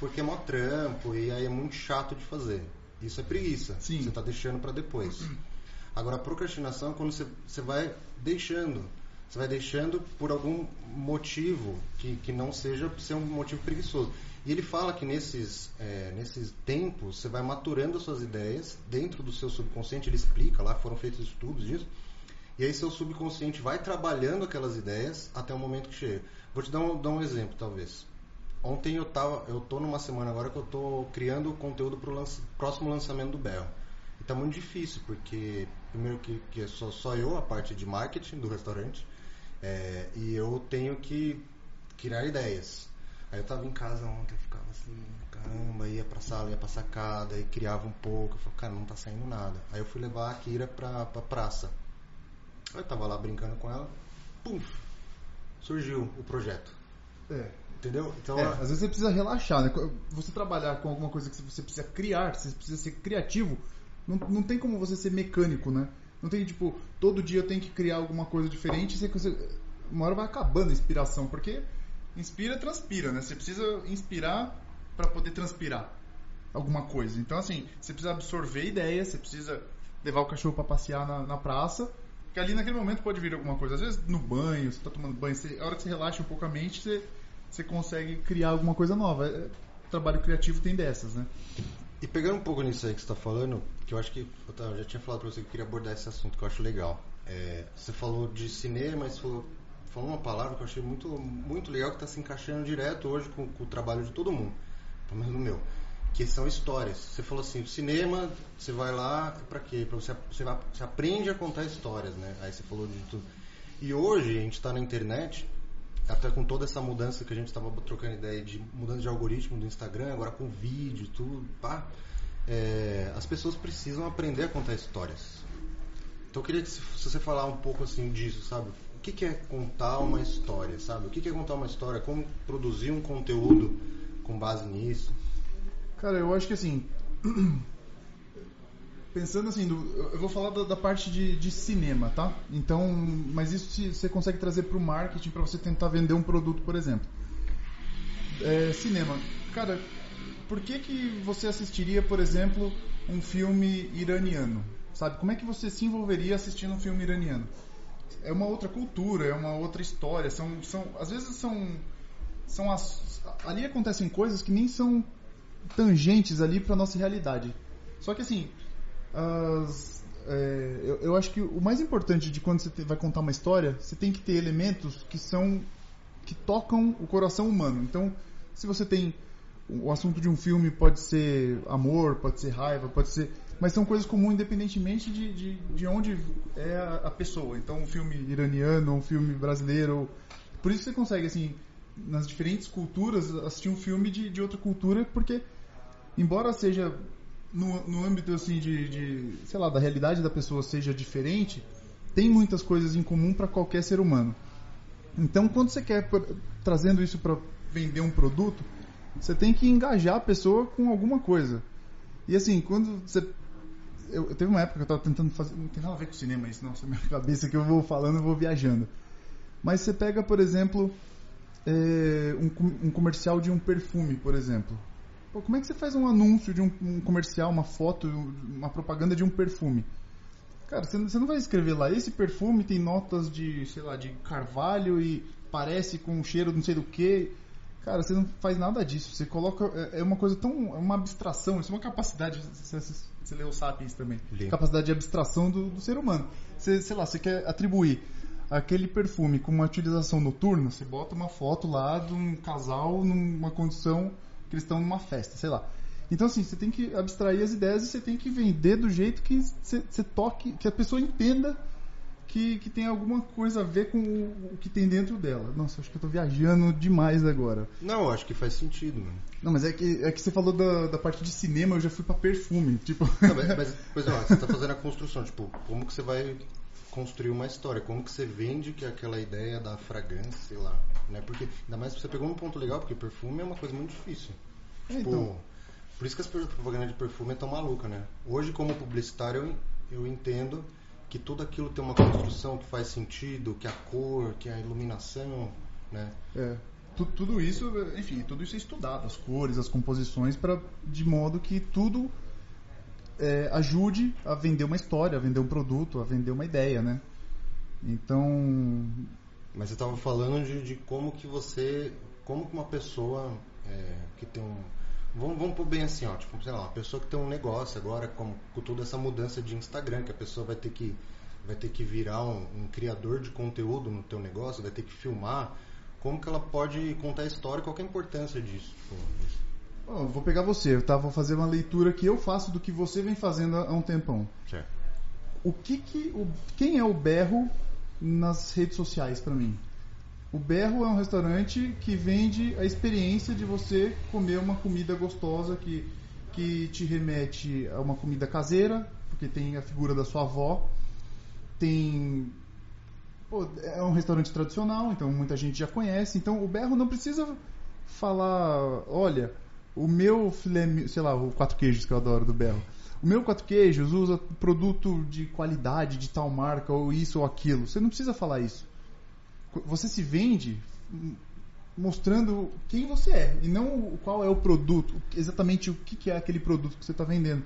S1: porque é mó trampo e aí é muito chato de fazer. Isso é preguiça. Sim. Você está deixando para depois. Agora, a procrastinação é quando você, você vai deixando. Você vai deixando por algum motivo que, que não seja ser um motivo preguiçoso. E ele fala que nesses, é, nesses tempos você vai maturando as suas ideias dentro do seu subconsciente. Ele explica lá, foram feitos estudos disso. E aí seu subconsciente vai trabalhando aquelas ideias até o momento que chega. Vou te dar um, dar um exemplo, talvez. Ontem eu tava, eu tô numa semana agora que eu tô criando conteúdo para o lança, próximo lançamento do Bell. E tá muito difícil, porque primeiro que, que sou só eu, a parte de marketing do restaurante, é, e eu tenho que criar ideias. Aí eu tava em casa ontem, ficava assim, caramba, ia pra sala, ia pra sacada, e criava um pouco, eu falei, cara, não tá saindo nada. Aí eu fui levar a Kira pra, pra praça. Aí eu tava lá brincando com ela, pum, surgiu o projeto.
S2: É.
S1: Entendeu?
S2: Então, é, às vezes você precisa relaxar, né? Você trabalhar com alguma coisa que você precisa criar, você precisa ser criativo, não, não tem como você ser mecânico, né? Não tem, tipo, todo dia eu tenho que criar alguma coisa diferente. Você, você, uma hora vai acabando a inspiração, porque inspira, transpira, né? Você precisa inspirar para poder transpirar alguma coisa. Então, assim, você precisa absorver ideias, você precisa levar o cachorro para passear na, na, praça, que ali naquele momento pode vir alguma coisa. Às vezes no banho, você está tomando banho, você, a hora que você relaxa um pouco a mente, você, você consegue criar alguma coisa nova. É, trabalho criativo tem dessas, né?
S1: E pegando um pouco nisso aí que você está falando, que eu acho que eu já tinha falado para você que eu queria abordar esse assunto que eu acho legal. É, você falou de cinema, mas falou, falou uma palavra que eu achei muito, muito legal que está se encaixando direto hoje com, com, o trabalho de todo mundo, pelo menos no meu, que são histórias. Você falou assim, o cinema, você vai lá para quê? Para você, você, você aprende a contar histórias, né? Aí você falou de tudo. E hoje a gente está na internet até com toda essa mudança que a gente estava trocando ideia de mudança de algoritmo do Instagram, agora com vídeo, tudo, pá, é, as pessoas precisam aprender a contar histórias. Então eu queria que se, se você falar um pouco assim disso, sabe? O que, que, é contar uma história, sabe? O que, que é contar uma história? Como produzir um conteúdo com base nisso?
S2: Cara, eu acho que assim, pensando assim, do, eu vou falar da, da parte de, de, cinema, tá? Então, mas isso você consegue trazer para o marketing para você tentar vender um produto, por exemplo. É, cinema, cara, por que que você assistiria, por exemplo, um filme iraniano? Sabe? Como é que você se envolveria assistindo um filme iraniano? É uma outra cultura, é uma outra história. São, são, às vezes são, são as, ali acontecem coisas que nem são tangentes ali para nossa realidade. Só que assim, as, é, eu, eu, acho que o mais importante de quando você te, vai contar uma história, você tem que ter elementos que são que tocam o coração humano. Então, se você tem o assunto de um filme pode ser amor, pode ser raiva, pode ser. Mas são coisas comuns independentemente de, de, de onde é a, a pessoa. Então, um filme iraniano, um filme brasileiro. Por isso você consegue, assim, nas diferentes culturas, assistir um filme de, de outra cultura, porque, embora seja no, no âmbito, assim, de, de. sei lá, da realidade da pessoa seja diferente, tem muitas coisas em comum para qualquer ser humano. Então, quando você quer, trazendo isso para vender um produto você tem que engajar a pessoa com alguma coisa. E assim, quando você. Eu, eu teve uma época que eu estava tentando fazer. Não tem nada a ver com cinema isso, não. minha cabeça que eu vou falando, eu vou viajando. Mas você pega, por exemplo, é, um, um, comercial de um perfume, por exemplo. Pô, como é que você faz um anúncio de um, um, comercial, uma foto, uma propaganda de um perfume? Cara, você, você não vai escrever lá, esse perfume tem notas de, sei lá, de carvalho e parece com um cheiro não sei do que. Cara, você não faz nada disso. Você coloca. É, é uma coisa tão. É uma abstração. Isso é uma capacidade. Você, você leu o Sapiens também. Capacidade de abstração do, do, ser humano. Você, sei lá, você quer atribuir aquele perfume com uma utilização noturna. Você bota uma foto lá de um casal numa condição que eles estão numa festa, sei lá. Então, assim, você tem que abstrair as ideias e você tem que vender do jeito que você, você toque, que a pessoa entenda que, que tem alguma coisa a ver com o, o que tem dentro dela. Nossa, acho que eu tô viajando demais agora.
S1: Não, acho que faz sentido, mano.
S2: Não, mas é que, é que você falou da, da parte de cinema, eu já fui pra perfume, tipo...
S1: Não, mas, mas, pois é, você tá fazendo a construção, tipo, como que você vai construir uma história, como que você vende que aquela ideia da fragrância, sei lá, né? Porque, ainda mais você pegou um ponto legal, porque perfume é uma coisa muito difícil. É, tipo, então... por isso que as propagandas de perfume é tão maluca, né? Hoje, como publicitário, eu, eu entendo que tudo aquilo tem uma construção que faz sentido, que a cor, que a iluminação, né?
S2: É. Tudo, tudo isso, enfim, tudo isso é estudado, as cores, as composições, para de modo que tudo é, ajude a vender uma história, a vender um produto, a vender uma ideia, né? Então.
S1: Mas você estava falando de, de, como que você, como que uma pessoa é, que tem um Vamos, vamos pôr bem assim, ó, tipo, sei lá, uma pessoa que tem um negócio agora, com, com toda essa mudança de Instagram, que a pessoa vai ter que, vai ter que virar um, um criador de conteúdo no teu negócio, vai ter que filmar, como que ela pode contar a história, qual é a importância disso?
S2: Oh, vou pegar você, tá? Vou fazer uma leitura que eu faço do que você vem fazendo há um tempão.
S1: Certo.
S2: O que que, o, quem é o berro nas redes sociais para mim? O Berro é um restaurante que vende a experiência de você comer uma comida gostosa que, que te remete a uma comida caseira, porque tem a figura da sua avó. Tem. Pô, é um restaurante tradicional, então muita gente já conhece. Então o Berro não precisa falar: olha, o meu filé, sei lá, o quatro queijos que eu adoro do Berro. O meu quatro queijos usa produto de qualidade de tal marca, ou isso ou aquilo. Você não precisa falar isso você se vende mostrando quem você é e não qual é o produto, exatamente o que é aquele produto que você está vendendo.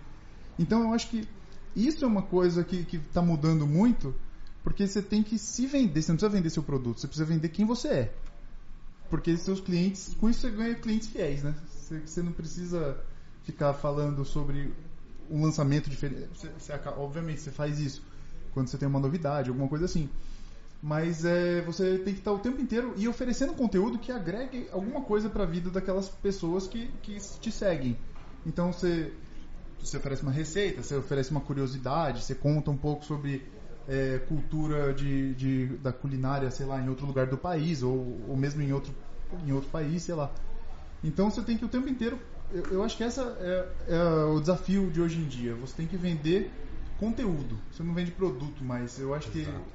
S2: Então eu acho que isso é uma coisa que está mudando muito, porque você tem que se vender, você não precisa vender seu produto, você precisa vender quem você é. Porque seus clientes, com isso você ganha clientes fiéis, né? Você, não precisa ficar falando sobre um lançamento diferente. Você, você, obviamente você faz isso quando você tem uma novidade, alguma coisa assim mas é, você tem que estar o tempo inteiro e oferecendo conteúdo que agregue alguma coisa para a vida daquelas pessoas que, que te seguem. Então você, você oferece uma receita, você oferece uma curiosidade, você conta um pouco sobre é, cultura de, de, da culinária, sei lá, em outro lugar do país ou, ou mesmo em outro, em outro país, sei lá. Então você tem que o tempo inteiro. Eu, eu acho que essa é, é o desafio de hoje em dia. Você tem que vender conteúdo. Você não vende produto, mas eu acho Exato. que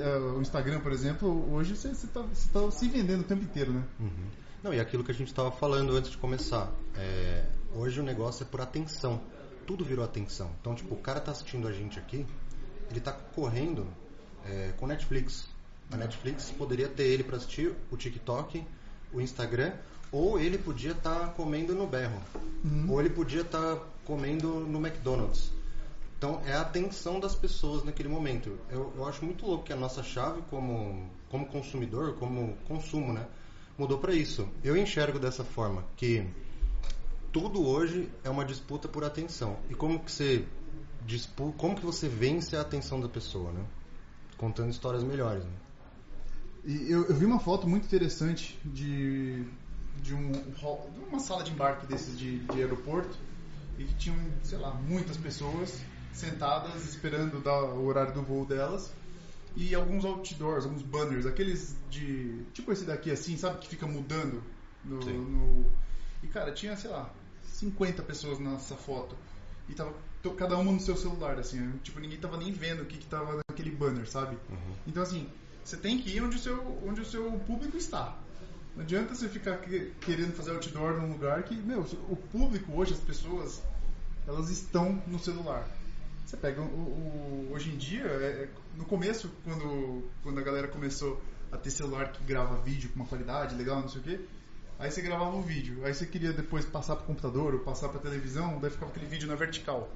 S2: é, o Instagram, por exemplo, hoje você está tá se vendendo o tempo inteiro, né?
S1: Uhum. Não, e aquilo que a gente estava falando antes de começar. É, hoje o negócio é por atenção. Tudo virou atenção. Então, tipo, o cara tá assistindo a gente aqui, ele tá correndo é, com Netflix. A Netflix poderia ter ele para assistir o TikTok, o Instagram, ou ele podia estar tá comendo no berro. Uhum. Ou ele podia estar tá comendo no McDonald's. Então é a atenção das pessoas naquele momento. Eu, eu acho muito louco que a nossa chave como, como consumidor, como consumo, né, mudou para isso. Eu enxergo dessa forma que tudo hoje é uma disputa por atenção. E como que você disputa, como que você vence a atenção da pessoa, né? Contando histórias melhores. Né?
S2: E eu, eu vi uma foto muito interessante de de, um, de uma sala de embarque desses de, de aeroporto e que tinham, sei lá, muitas pessoas sentadas esperando dar o horário do voo delas e alguns outdoors, alguns banners, aqueles de. tipo esse daqui assim, sabe, que fica mudando no. No- e cara, tinha, sei lá, 50 pessoas nessa foto. E tava cada uma no seu celular, assim, tipo, ninguém tava nem vendo o que, que tava naquele banner, sabe? Então assim, você tem que ir onde o seu, onde o seu público está. Não adianta você ficar que- querendo fazer outdoor num lugar que, meu, o público hoje, as pessoas, elas estão no celular. Você pega o, o- hoje em dia, é- é- no começo, quando, quando a galera começou a ter celular que grava vídeo com uma qualidade legal, não sei o quê, aí você gravava o vídeo, aí você queria depois passar pro computador ou passar pra televisão, daí ficava aquele vídeo na vertical.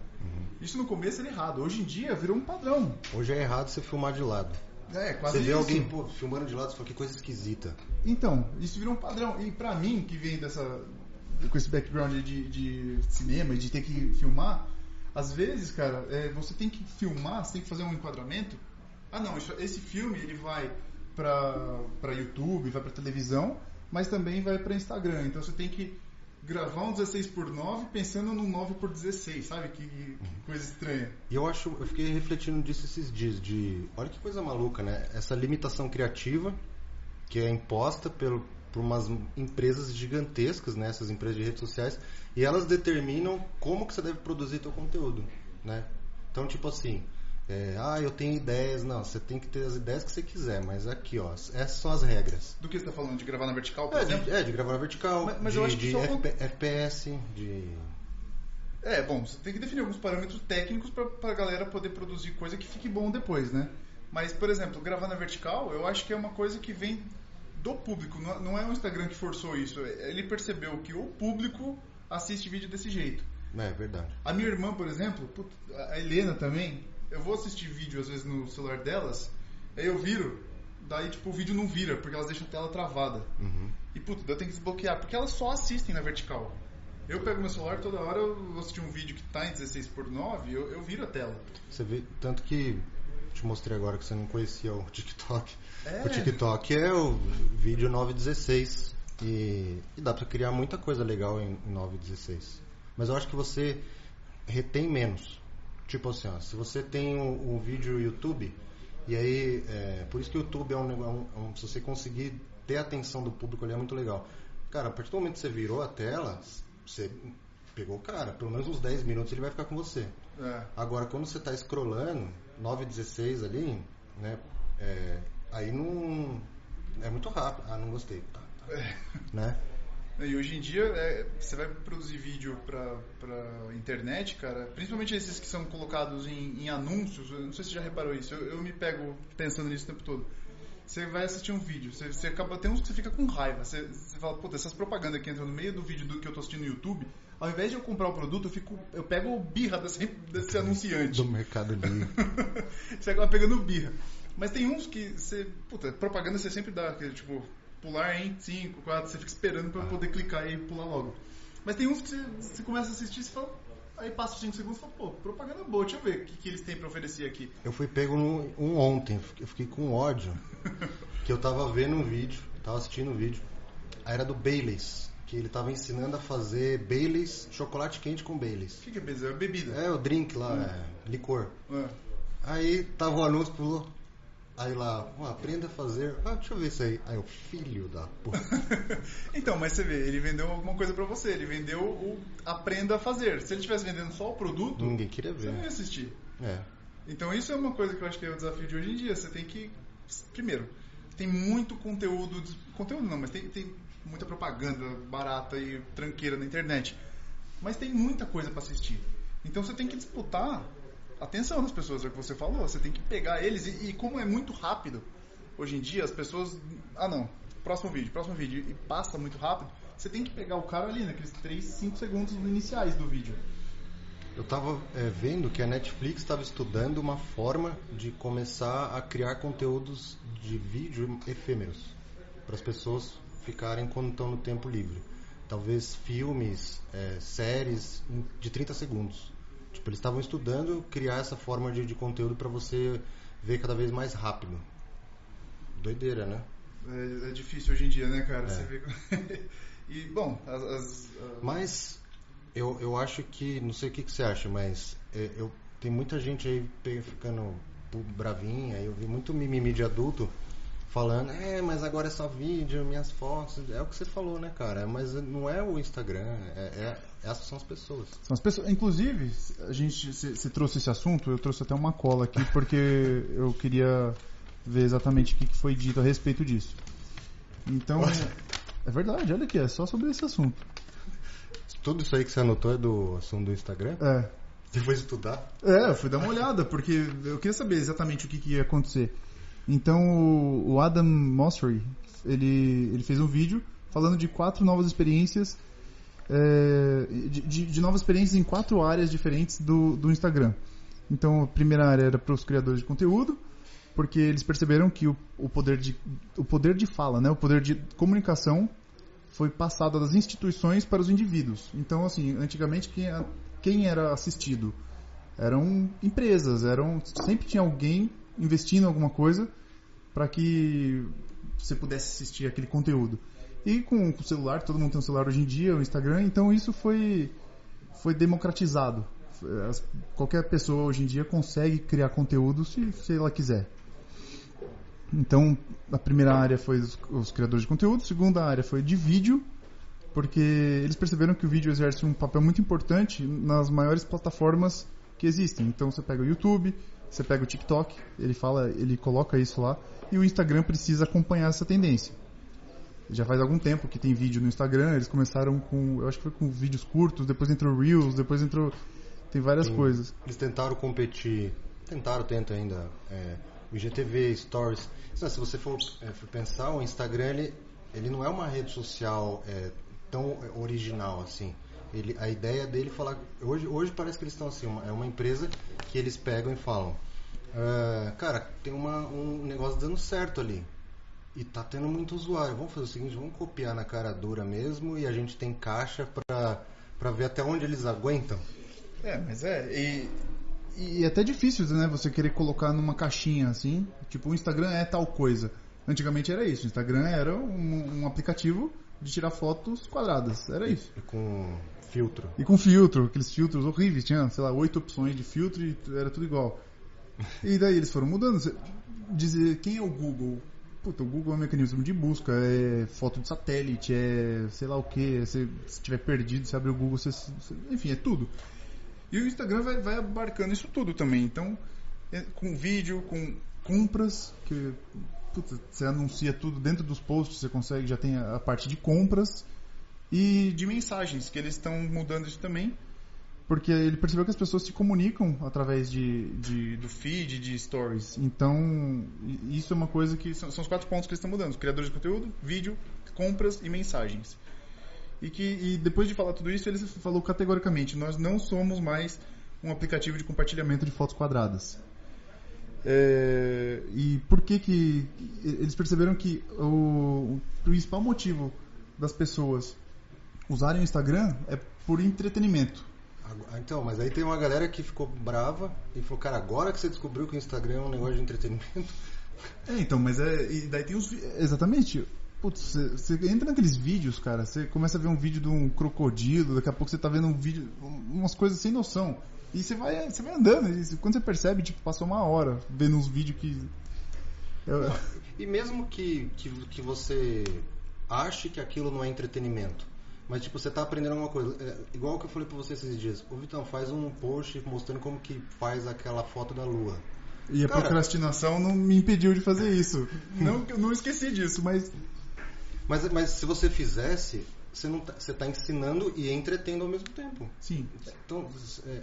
S2: Isso no começo era errado, hoje em dia virou um padrão.
S1: Hoje é errado você filmar de lado.
S2: É, quase
S1: Você vê
S2: isso.
S1: alguém pô, filmando de lado, você fala que coisa esquisita.
S2: Então, isso virou um padrão. E pra mim, que vem dessa com esse background de, de cinema e de ter que filmar, às vezes, cara, é, você tem que filmar, você tem que fazer um enquadramento. Ah, não, isso- esse filme ele vai pra, pra YouTube, vai pra televisão, mas também vai pra Instagram. Então você tem que gravar um 16 por 9 pensando no 9 por 16, sabe? Que, que coisa estranha.
S1: E eu acho, eu fiquei refletindo disso esses dias, de olha que coisa maluca, né? Essa limitação criativa que é imposta pelo, por umas empresas gigantescas, né? Essas empresas de redes sociais, e elas determinam como que você deve produzir teu conteúdo, né? Então, tipo assim, é, ah, eu tenho ideias, não, você tem que ter as ideias que você quiser, mas aqui, ó, essas são as regras.
S2: Do que você tá falando? De gravar na vertical, por
S1: É,
S2: exemplo?
S1: de, é, de gravar na vertical,
S2: Mas- mas
S1: de,
S2: eu acho que
S1: de
S2: é
S1: FP FPS, de
S2: É, bom, você tem que definir alguns parâmetros técnicos pra, pra galera poder produzir coisa que fique bom depois, né? Mas, por exemplo, gravar na vertical, eu acho que é uma coisa que vem do público, não, não é o Instagram que forçou isso. Ele percebeu que o público assiste vídeo desse jeito.
S1: É, verdade.
S2: A minha irmã, por exemplo, a Helena também, eu vou assistir vídeo às vezes no celular delas, aí eu viro, daí tipo o vídeo não vira, porque elas deixam a tela travada.
S1: Uhum.
S2: E puta, daí eu tenho que desbloquear, porque elas só assistem na vertical. Eu pego meu celular toda hora, eu vou assistir um vídeo que tá em 16 por 9, eu, eu viro a tela.
S1: Você vê, tanto que te mostrei agora que você não conhecia o TikTok.
S2: É.
S1: O TikTok é o vídeo 916 e, e dá pra criar muita coisa legal em, em 916. Mas eu acho que você retém menos. Tipo assim, ó, se você tem um, um vídeo YouTube e aí, é, por isso que o YouTube é um, nego- é um- é um- se você conseguir ter a atenção do público ali é muito legal. Cara, a partir do momento que você virou a tela, você pegou o cara, pelo menos uns 10 minutos ele vai ficar com você.
S2: É.
S1: Agora, quando você está scrollando, 9,16 ali, né? é, aí não. É muito rápido. Ah, não gostei. Tá, tá. Né?
S2: E hoje em dia, é, você vai produzir vídeo pra, pra internet, cara, principalmente esses que são colocados em, em anúncios, eu não sei se você já reparou isso, eu, eu me pego pensando nisso o tempo todo. Você vai assistir um vídeo, você, você acaba, tem uns que você fica com raiva, você, você fala, puta, essas propagandas que entram no meio do vídeo do que eu tô assistindo no YouTube, ao invés de eu comprar o produto, eu, fico, eu pego birra desse, desse anunciante.
S1: Do Mercado Livre.
S2: você acaba pegando birra. Mas tem uns que você. Puta, propaganda você sempre dá, aquele, tipo, pular em 5, 4, você fica esperando pra poder clicar e pular logo. Mas tem uns que você, você começa a assistir e fala. Aí passa os 5 segundos e fala, pô, propaganda boa, deixa eu ver o que, que eles têm pra oferecer aqui.
S1: Eu fui pego num, um ontem, eu fiquei com ódio. Que eu tava vendo um vídeo, tava assistindo um vídeo. Aí era do Baileys, que ele tava ensinando a fazer Baileys, chocolate quente com Baileys.
S2: O que, que é beleza? É bebida.
S1: É o drink lá, é, licor.
S2: É.
S1: Aí tava o anúncio, pulou. Aí lá, ó, aprenda a fazer. Ah, deixa eu ver isso aí. Aí o filho da porra.
S2: então, mas você vê, ele vendeu alguma coisa pra você, ele vendeu o aprenda a fazer. Se ele estivesse vendendo só o produto,
S1: Ninguém queria
S2: você não ia
S1: ver.
S2: assistir.
S1: É.
S2: Então isso é uma coisa que eu acho que é o desafio de hoje em dia. Você tem que. Primeiro, tem muito conteúdo. Conteúdo não, mas tem, tem muita propaganda barata e tranqueira na internet. Mas tem muita coisa para assistir. Então você tem que disputar atenção das pessoas, é o que você falou. Você tem que pegar eles. E, e como é muito rápido, hoje em dia as pessoas. Ah não, próximo vídeo, próximo vídeo. E passa muito rápido. Você tem que pegar o cara ali, naqueles 3, 5 segundos iniciais do vídeo.
S1: Eu tava é, vendo que a Netflix estava estudando uma forma de começar a criar conteúdos de vídeo efêmeros para as pessoas ficarem quando estão no tempo livre. Talvez filmes, é, séries de 30 segundos. Tipo, eles estavam estudando criar essa forma de, de conteúdo para você ver cada vez mais rápido. Doideira, né?
S2: É, é difícil hoje em dia, né, cara?
S1: É.
S2: Você vê... E, bom, as. as-
S1: Mas eu, eu acho que, não sei o que, que você acha, mas é, eu, tem muita gente aí ficando bravinha, eu vi muito mimimi de adulto falando, é, mas agora é só vídeo, minhas fotos, é o que você falou, né, cara? Mas não é o Instagram, é, é- essas são as pessoas.
S2: São as pessoas, inclusive, a gente se, trouxe esse assunto, eu trouxe até uma cola aqui porque eu queria ver exatamente o que foi dito a respeito disso. Então, é verdade, olha aqui, é só sobre esse assunto.
S1: Tudo isso aí que você anotou é do assunto do Instagram?
S2: É,
S1: Você foi estudar?
S2: É, eu fui dar uma olhada, porque eu queria saber exatamente o que, que ia acontecer. Então, o Adam Mosseri, ele, ele fez um vídeo falando de quatro novas experiências, é, de, de- novas experiências em quatro áreas diferentes do, do Instagram. Então, a primeira área era para os criadores de conteúdo, porque eles perceberam que o, o, poder de, o poder de fala, né, o poder de comunicação foi passado das instituições para os indivíduos. Então, assim, antigamente quem, quem era assistido eram empresas, eram sempre tinha alguém investindo em alguma coisa para que você pudesse assistir aquele conteúdo. E com o celular, todo mundo tem um celular hoje em dia, o Instagram, então isso foi foi democratizado. As- qualquer pessoa hoje em dia consegue criar conteúdo se, se ela quiser. Então, a primeira área foi os, os criadores de conteúdo, a segunda área foi de vídeo, porque eles perceberam que o vídeo exerce um papel muito importante nas maiores plataformas que existem. Então, você pega o YouTube, você pega o TikTok, ele fala, ele coloca isso lá, e o Instagram precisa acompanhar essa tendência. Já faz algum tempo que tem vídeo no Instagram, eles começaram com, eu acho que foi com vídeos curtos, depois entrou Reels, depois entrou tem várias coisas.
S1: Eles tentaram competir, tentaram, tentam ainda, é, o IGTV, Stories. Não, se você for, é, for pensar, o Instagram, ele, ele não é uma rede social é, tão original assim. Ele, a ideia dele é falar... Hoje, hoje parece que eles estão assim, uma- é uma empresa que eles pegam e falam "Ah, cara, tem uma, um negócio dando certo ali. E tá tendo muito usuário. Vamos fazer o seguinte, vamos copiar na cara dura mesmo e a gente tem caixa pra, pra ver até onde eles aguentam.
S2: É, mas é. E, e é até difícil, né? Você querer colocar numa caixinha assim. Tipo, o Instagram é tal coisa. Antigamente era isso. O Instagram era um, um aplicativo de tirar fotos quadradas. Era isso.
S1: E com filtro.
S2: E com filtro, aqueles filtros horríveis. Tinha, sei lá, oito opções de filtro e era tudo igual. E daí eles foram mudando. Dizer quem é o Google? Puta, o Google é um mecanismo de busca, é foto de satélite, é sei lá o que. Se estiver perdido, você abre o Google, você, você- enfim, é tudo. E o Instagram vai, vai abarcando isso tudo também. Então, é, com vídeo, com compras, que puta, você anuncia tudo dentro dos posts, você consegue, já tem a, a parte de compras e de mensagens, que eles estão mudando isso também. Porque ele percebeu que as pessoas se comunicam através de, de- do feed, de stories. Então, isso é uma coisa que. São, são os quatro pontos que eles estão mudando: criadores de conteúdo, vídeo, compras e mensagens. E que e depois de falar tudo isso, ele falou categoricamente: nós não somos mais um aplicativo de compartilhamento de fotos quadradas. É, e por que que eles perceberam que o, o principal motivo das pessoas usarem o Instagram é por entretenimento.
S1: Agora- Então, mas aí tem uma galera que ficou brava e falou, cara, agora que você descobriu que o Instagram é um negócio de entretenimento,
S2: É, então, mas é. E daí tem os. Exatamente. Putz, você, entra naqueles vídeos, cara, você começa a ver um vídeo de um crocodilo, daqui a pouco você tá vendo um vídeo. um- umas coisas sem noção. E você vai, você vai andando, e quando você percebe, tipo, passou uma hora vendo uns vídeos que. Eu-
S1: E mesmo que, que, que você ache que aquilo não é entretenimento, mas tipo, você tá aprendendo alguma coisa. É, igual que eu falei pra você esses dias. Ô Vitão, faz um post mostrando como que faz aquela foto da lua.
S2: E a
S1: Cara-
S2: procrastinação não me impediu de fazer isso. não, não esqueci disso, mas.
S1: Mas, mas se você fizesse, você, não tá, você tá ensinando e entretendo ao mesmo tempo.
S2: Sim.
S1: Então, é,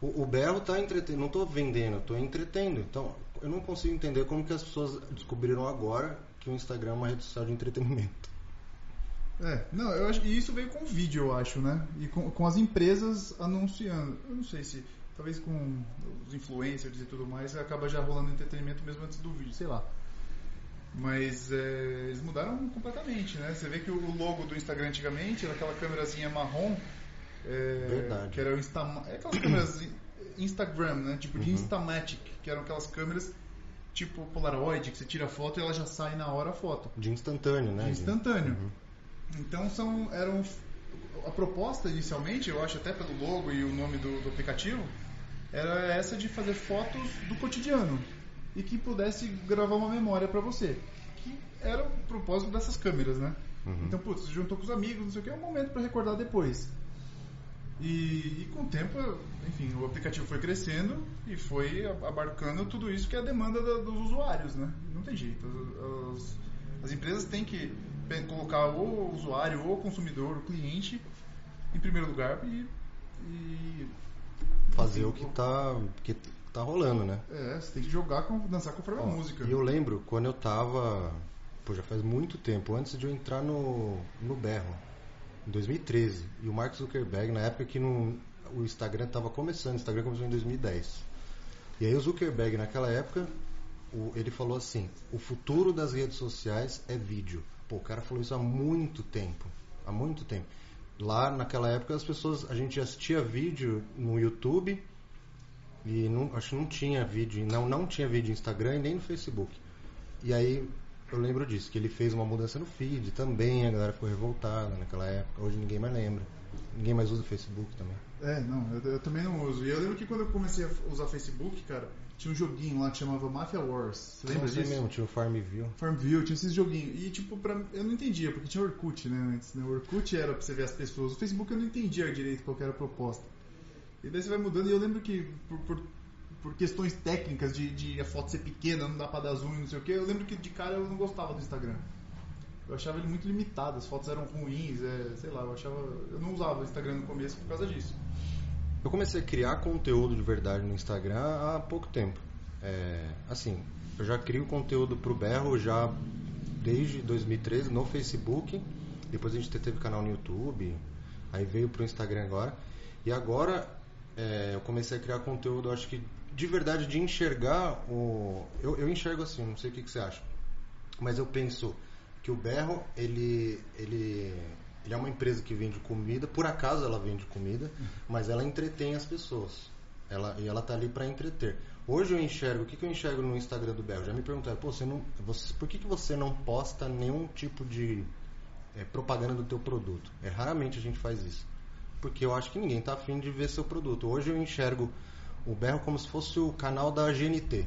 S1: o, o berro tá entretendo, não tô vendendo, tô entretendo. Então, eu não consigo entender como que as pessoas descobriram agora que o Instagram é uma rede social de entretenimento.
S2: É, não, eu acho, e isso veio com vídeo, eu acho, né? E com, com as empresas anunciando. Eu não sei se, talvez com os influencers e tudo mais, acaba já rolando entretenimento mesmo antes do vídeo, sei lá. Mas é, eles mudaram completamente, né? Você vê que o logo do Instagram antigamente era aquela câmerazinha marrom. é,
S1: Verdade.
S2: Que era o Insta, é aquelas câmeras Instagram, né? Tipo de Instamatic, que eram aquelas câmeras tipo Polaroid, que você tira a foto e ela já sai na hora a foto
S1: De instantâneo, né?
S2: de instantâneo. Então são eram a proposta inicialmente, eu acho até pelo logo e o nome do, do aplicativo, era essa de fazer fotos do cotidiano e que pudesse gravar uma memória para você. Que era o propósito dessas câmeras, né?
S1: Uhum.
S2: Então, putz, você juntou com os amigos, não sei o que, é um momento para recordar depois. E, e com o tempo, enfim, o aplicativo foi crescendo e foi abarcando tudo isso que é a demanda da- dos usuários, né? Não tem jeito. As, as- as empresas têm que colocar o usuário, ou o consumidor, o cliente, em primeiro lugar e. e
S1: Fazer o que tá, que tá rolando, né?
S2: É, você tem que jogar, com, dançar conforme a
S1: Ó,
S2: música.
S1: E eu lembro quando eu tava. Pô, já faz muito tempo, antes de eu entrar no, no Berro, em 2013. E o Mark Zuckerberg, na época que no, o Instagram tava começando, o Instagram começou em 2010. E aí o Zuckerberg, naquela época, o- ele falou assim: o futuro das redes sociais é vídeo. Pô, o cara falou isso há muito tempo. Há muito tempo. Lá naquela época as pessoas, a gente assistia vídeo no YouTube e não, acho que não tinha vídeo, não, não tinha vídeo no Instagram e nem no Facebook. E aí eu lembro disso, que ele fez uma mudança no feed também, a galera ficou revoltada naquela época. Hoje ninguém mais lembra. Ninguém mais usa o Facebook também.
S2: É, não, eu, eu também não uso. E eu lembro que quando eu comecei a usar Facebook, cara, tinha um joguinho lá que chamava Mafia Wars. Você lembra
S1: sei
S2: disso?
S1: mesmo, tinha o Farmville.
S2: Farmville, tinha esses joguinhos. E, tipo, pra, eu não entendia, porque tinha Orkut, né, antes. Né? O Orkut era pra você ver as pessoas. O Facebook eu não entendia direito qual era a proposta. E daí você vai mudando. E eu lembro que, por, por, por questões técnicas de, de a foto ser pequena, não dá pra dar zoom e não sei o que, eu lembro que de cara eu não gostava do Instagram. Eu achava ele muito limitado, as fotos eram ruins, é, sei lá, eu achava. Eu não usava o Instagram no começo por causa disso.
S1: Eu comecei a criar conteúdo de verdade no Instagram há pouco tempo. É, assim, eu já crio conteúdo pro Berro já desde 2013 no Facebook. Depois a gente teve canal no YouTube. Aí veio pro Instagram agora. E agora é, eu comecei a criar conteúdo, acho que de verdade, de enxergar o. Eu, eu enxergo assim, não sei o que, que você acha. Mas eu penso que o Berro, ele, ele, ele é uma empresa que vende comida, por acaso ela vende comida, mas ela entretém as pessoas. Ela, e ela tá ali para entreter. Hoje eu enxergo, o que, que eu enxergo no Instagram do Berro? Já me perguntaram, pô, você não, você, por que, que você não posta nenhum tipo de é, propaganda do teu produto? É, raramente a gente faz isso. Porque eu acho que ninguém tá afim de ver seu produto. Hoje eu enxergo o Berro como se fosse o canal da GNT.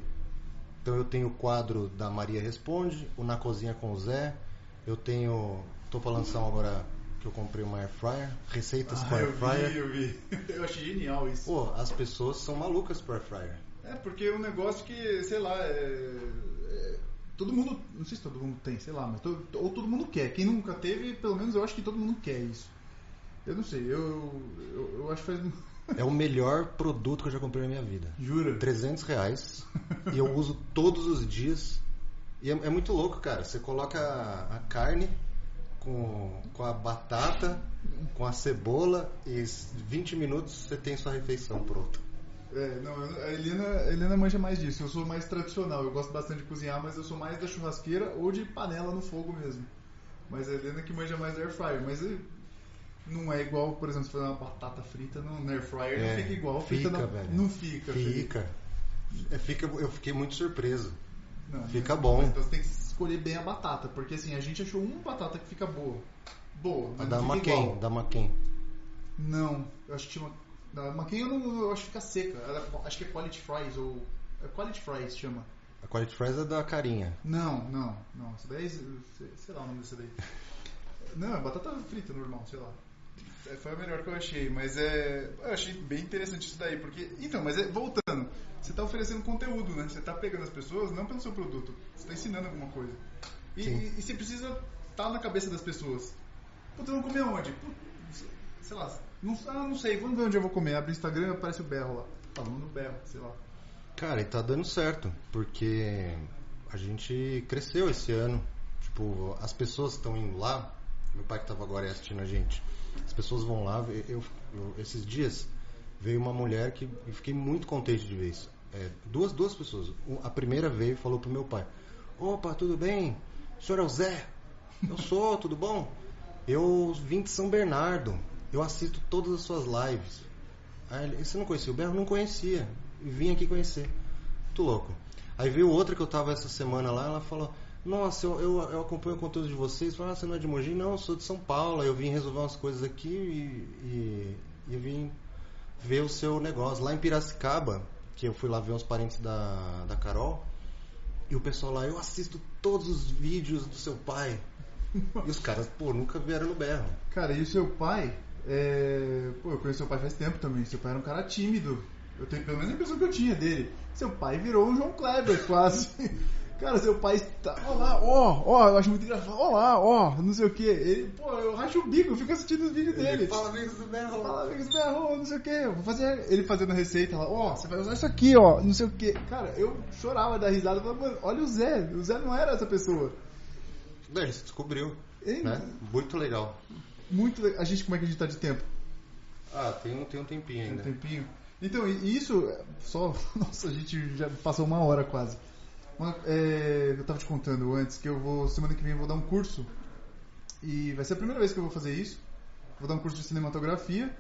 S1: Então eu tenho o quadro da Maria Responde, o Na Cozinha com o Zé, eu tenho. tô falando lançar agora que eu comprei uma air fryer, receitas com
S2: Ah,
S1: air
S2: eu
S1: fryer.
S2: vi, eu vi. Eu achei genial isso.
S1: Pô, as pessoas são malucas por air fryer.
S2: É, porque é um negócio que, sei lá, é, é- todo mundo, não sei se todo mundo tem, sei lá, mas to- ou todo mundo quer. Quem nunca teve, pelo menos eu acho que todo mundo quer isso. Eu não sei, eu, eu, eu acho que faz.
S1: É o melhor produto que eu já comprei na minha vida.
S2: Jura?
S1: 300 reais e eu uso todos os dias. E é, é muito louco, cara. Você coloca a, a carne com, com a batata, com a cebola e 20 minutos você tem sua refeição pronta.
S2: É, não, a Helena, a Helena manja mais disso. Eu sou mais tradicional. Eu gosto bastante de cozinhar, mas eu sou mais da churrasqueira ou de panela no fogo mesmo. Mas a Helena que manja mais air fryer. Mas eh, não é igual, por exemplo, se fazer uma batata frita no air fryer,
S1: É,
S2: não fica igual. Frita
S1: fica,
S2: não,
S1: velho.
S2: não fica.
S1: Fica. É, fica. Eu fiquei muito surpreso.
S2: Não,
S1: Fica bom.
S2: Então você tem que escolher bem a batata, porque assim, a gente achou uma batata que fica boa. Boa,
S1: A
S2: mas
S1: da
S2: igual.
S1: da Maquin.
S2: Não, eu acho que tinha uma. Da Maquin eu, não, eu acho que fica seca. Acho que é Quality Fries ou. É Quality Fries chama.
S1: A Quality Fries é da carinha.
S2: Não, não, não. Essa daí, sei lá o nome dessa daí. Não, é batata frita normal, sei lá. É, Foi a melhor que eu achei, mas é. Eu achei bem interessante isso daí, porque. Então, mas é, voltando, você está oferecendo conteúdo, né? Você está pegando as pessoas não pelo seu produto, você está ensinando alguma coisa. E, e, e você precisa estar na cabeça das pessoas. Putz, vamos comer onde? Putz, sei lá, não, ah, não sei, vamos ver onde eu vou comer. Abre o Instagram e aparece o berro lá. Falando no berro, sei lá.
S1: Cara, e tá dando certo, porque a gente cresceu esse ano. Tipo, as pessoas estão indo lá. Meu pai que tava agora assistindo a gente. As pessoas vão lá. Eu, eu- esses dias veio uma mulher que eu fiquei muito contente de ver isso. É, duas, duas pessoas. A primeira veio e falou pro meu pai: Opa, tudo bem? O senhor é o Zé? Eu sou, tudo bom? Eu vim de São Bernardo. Eu assisto todas as suas lives. Aí você não conhecia o Berro? Não conhecia. Vim aqui conhecer. Muito louco. Aí veio outra que eu tava essa semana lá, ela falou, Nossa, eu, eu, eu acompanho o conteúdo de vocês. Fala, ah, você não é de Mogi? Não, eu sou de São Paulo. Eu vim resolver umas coisas aqui e, e, e vim ver o seu negócio. Lá em Piracicaba, que eu fui lá ver uns parentes da, da Carol, e o pessoal lá, eu assisto todos os vídeos do seu pai. E os caras, pô, nunca vieram no berro.
S2: Cara, e o seu pai? É... Pô, eu conheço seu pai faz tempo também. Seu pai era um cara tímido. Eu tenho pelo menos a impressão que eu tinha dele. Seu pai virou um João Kleber, quase. Cara, seu pai está. Olá, ó, ó, eu acho muito engraçado. Olá, ó, não sei o que. Ele, pô, eu racho o bico, eu fico assistindo os vídeos dele. Ele
S1: fala amigos do berro.
S2: Fala amigos do berro, não sei o que. Eu vou fazer. Ele fazendo a receita lá, ó, você vai usar isso aqui, ó, não sei o que. Cara, eu chorava da risada, falava, mano, olha o Zé. O Zé não era essa pessoa.
S1: Ele se descobriu. Ele... Né? Muito legal.
S2: Muito legal. A gente, como é que a gente tá de tempo?
S1: Ah, tem um, tem um tempinho ainda.
S2: Tem um tempinho. Então, isso, só. Nossa, a gente já passou uma hora quase. Uma, é, eu estava te contando antes que eu vou, semana que vem, eu vou dar um curso. E vai ser a primeira vez que eu vou fazer isso. Vou dar um curso de cinematografia.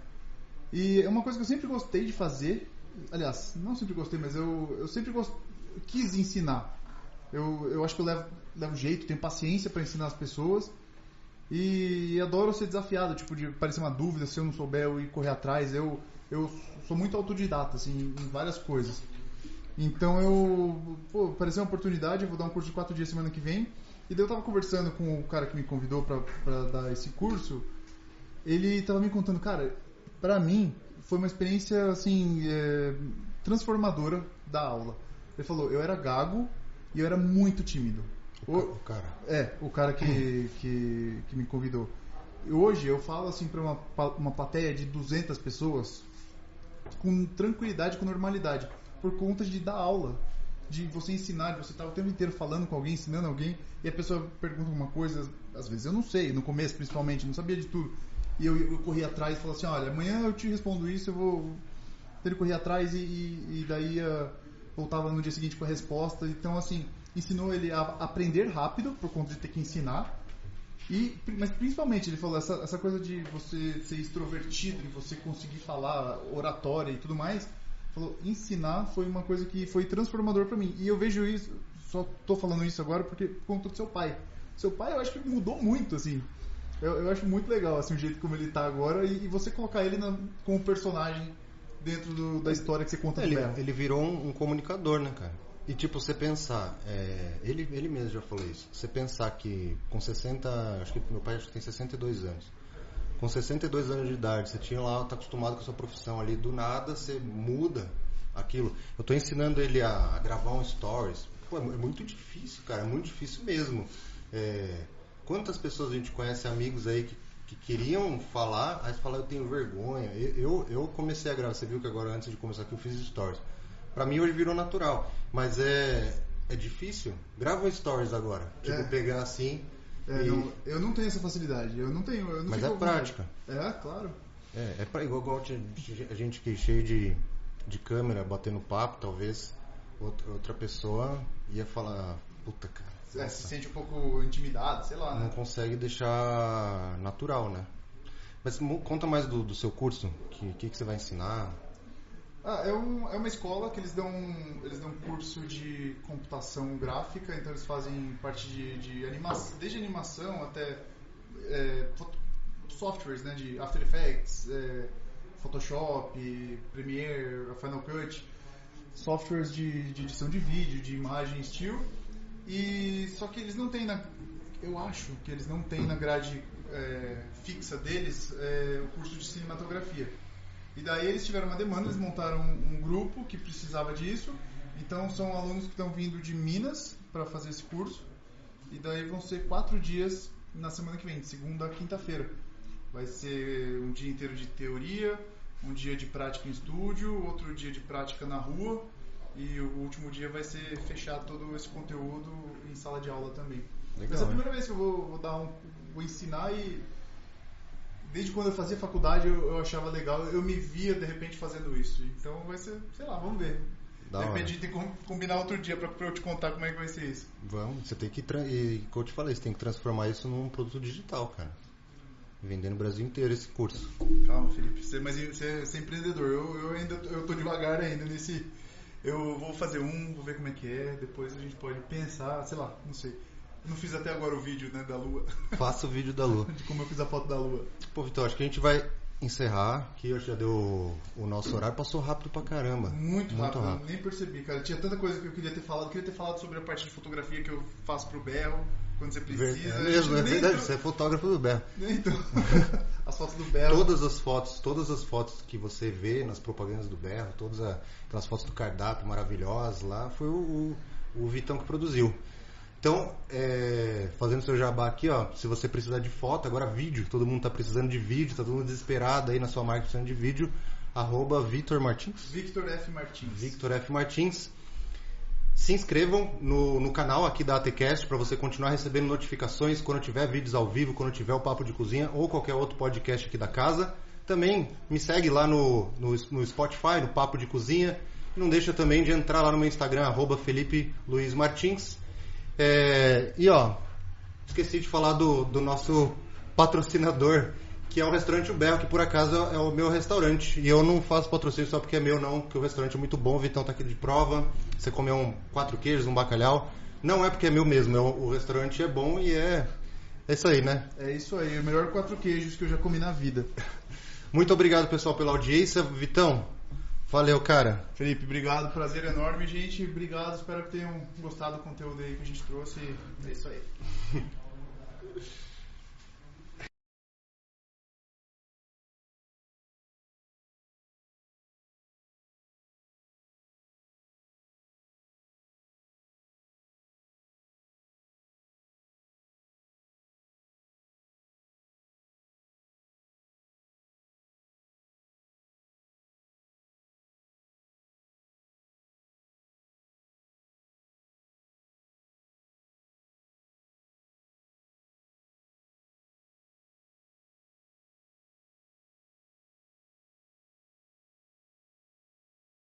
S2: E é uma coisa que eu sempre gostei de fazer. Aliás, não sempre gostei, mas eu, eu sempre gost... quis ensinar. Eu, eu acho que eu levo, levo jeito, tenho paciência para ensinar as pessoas. E, e, adoro ser desafiado, tipo, de parecer uma dúvida, se eu não souber, eu ir correr atrás. Eu, eu sou muito autodidata, assim, em várias coisas. Então eu, pô, apareceu uma oportunidade, eu vou dar um curso de quatro dias semana que vem. E daí eu tava conversando com o cara que me convidou para dar esse curso. Ele tava me contando, cara, para mim foi uma experiência assim é, transformadora da aula. Ele falou, eu era gago e eu era muito tímido.
S1: O, o cara.
S2: É, o cara que, que, que me convidou. Hoje eu falo assim para uma, uma plateia de 200 pessoas com tranquilidade, com normalidade por conta de dar aula, de você ensinar, de você estar o tempo inteiro falando com alguém, ensinando alguém, e a pessoa pergunta uma coisa, às vezes eu não sei, no começo principalmente, não sabia de tudo. E eu, eu corri atrás e falei assim, olha, amanhã eu te respondo isso, eu vou ter que correr atrás e, e, e daí uh, voltava no dia seguinte com a resposta. Então, assim, ensinou ele a aprender rápido, por conta de ter que ensinar. E, mas principalmente, ele falou, essa, essa coisa de você ser extrovertido, de você conseguir falar oratória e tudo mais, falou, ensinar foi uma coisa que foi transformador para mim. E eu vejo isso, só tô falando isso agora porque por conta do seu pai. Seu pai eu acho que mudou muito, assim. Eu, eu acho muito legal, assim, o jeito como ele tá agora e, e você colocar ele na, como personagem dentro do, da história que você conta
S1: ele, ele virou um, um, comunicador, né, cara? E tipo, você pensar, é, ele, ele mesmo já falou isso, você pensar que com 60, acho que meu pai acho que tem 62 anos, com 62 anos de idade, você tinha lá, tá acostumado com a sua profissão ali, do nada você muda aquilo. Eu estou ensinando ele a gravar um stories. Pô, é muito difícil, cara, é muito difícil mesmo. É, quantas pessoas a gente conhece, amigos aí que, que queriam falar, aí você fala, eu tenho vergonha. Eu, eu comecei a gravar, você viu que agora antes de começar aqui eu fiz stories. Pra mim hoje virou natural, mas é, é difícil. Grava um stories agora, tipo, é. pegar assim
S2: é, e... não, eu não tenho essa facilidade. Eu não tenho. Eu não
S1: Mas é prática.
S2: É, claro.
S1: É, é pra, igual, igual a gente que é cheio de, de câmera, batendo papo, talvez outra, pessoa ia falar, puta cara.
S2: É, se sente um pouco intimidado, sei lá.
S1: Não né? consegue deixar natural, né? Mas conta mais do, do seu curso, o que, que, que você vai ensinar?
S2: Ah, é, um, é uma escola que eles dão, eles dão curso de computação gráfica, então eles fazem parte de, de animação, desde animação até é, softwares, né, de After Effects, é, Photoshop, Premiere, Final Cut, softwares de, de, edição de vídeo, de imagem, estilo. E só que eles não têm na, eu acho que eles não têm na grade é, fixa deles é, o curso de cinematografia. E daí eles tiveram uma demanda, eles montaram um, grupo que precisava disso. Então são alunos que estão vindo de Minas para fazer esse curso. E daí vão ser quatro dias na semana que vem, de segunda a quinta-feira. Vai ser um dia inteiro de teoria, um dia de prática em estúdio, outro dia de prática na rua e o último dia vai ser fechar todo esse conteúdo em sala de aula também. Legal, Essa é a primeira vez que eu vou, vou dar um, vou ensinar e desde quando eu fazia faculdade eu, eu, achava legal, eu me via de repente fazendo isso. Então vai ser, sei lá, vamos ver. Da de repente a gente tem que combinar outro dia pra, pra eu te contar como é que vai ser isso.
S1: Vamos, você tem que, e como eu te falei, você tem que transformar isso num produto digital, cara. Vender no Brasil inteiro esse curso.
S2: Calma, Felipe, você, mas você, você é empreendedor. Eu, eu ainda eu tô devagar ainda nesse. Eu vou fazer um, vou ver como é que é, depois a gente pode pensar, sei lá, não sei. Não fiz até agora o vídeo, né, da lua.
S1: Faça o vídeo da lua.
S2: De como eu fiz a foto da lua.
S1: Pô, Vitor, acho que a gente vai encerrar, que hoje já deu o nosso horário, passou rápido pra caramba.
S2: Muito, rápido, rápido. nem percebi, cara. Tinha tanta coisa que eu queria ter falado. Eu queria ter falado sobre a parte de fotografia que eu faço pro Berro, quando você precisa.
S1: É mesmo, é verdade, você é fotógrafo do Berro.
S2: Então, as fotos do Berro.
S1: Todas as fotos, todas as fotos que você vê nas propagandas do Berro, todas aquelas fotos do cardápio maravilhosas lá, foi o, o, o Vitão que produziu. Então, é, fazendo seu jabá aqui, ó, se você precisar de foto, agora vídeo, todo mundo está precisando de vídeo, tá todo mundo desesperado aí na sua marca precisando de vídeo, arroba Victor Martins.
S2: Victor F. Martins.
S1: Victor F. Martins. Se inscrevam no, no canal aqui da ATCast para você continuar recebendo notificações quando tiver vídeos ao vivo, quando tiver o Papo de Cozinha ou qualquer outro podcast aqui da casa. Também me segue lá no, no, no Spotify, no Papo de Cozinha. E não deixa também de entrar lá no meu Instagram, arroba Felipe Luiz Martins é, e ó, esqueci de falar do, do nosso patrocinador, que é o restaurante O Berro, que por acaso é o meu restaurante. E eu não faço patrocínio só porque é meu, não, porque o restaurante é muito bom, o Vitão tá aqui de prova. Você comeu um, quatro queijos, um bacalhau. Não é porque é meu mesmo, é o, restaurante é bom e é. É isso aí, né?
S2: É isso aí, o melhor quatro queijos que eu já comi na vida.
S1: Muito obrigado, pessoal, pela audiência. Vitão, Valeu, cara.
S2: Felipe, obrigado. Prazer enorme, gente. Obrigado. Espero que tenham gostado do conteúdo aí que a gente trouxe. É isso aí.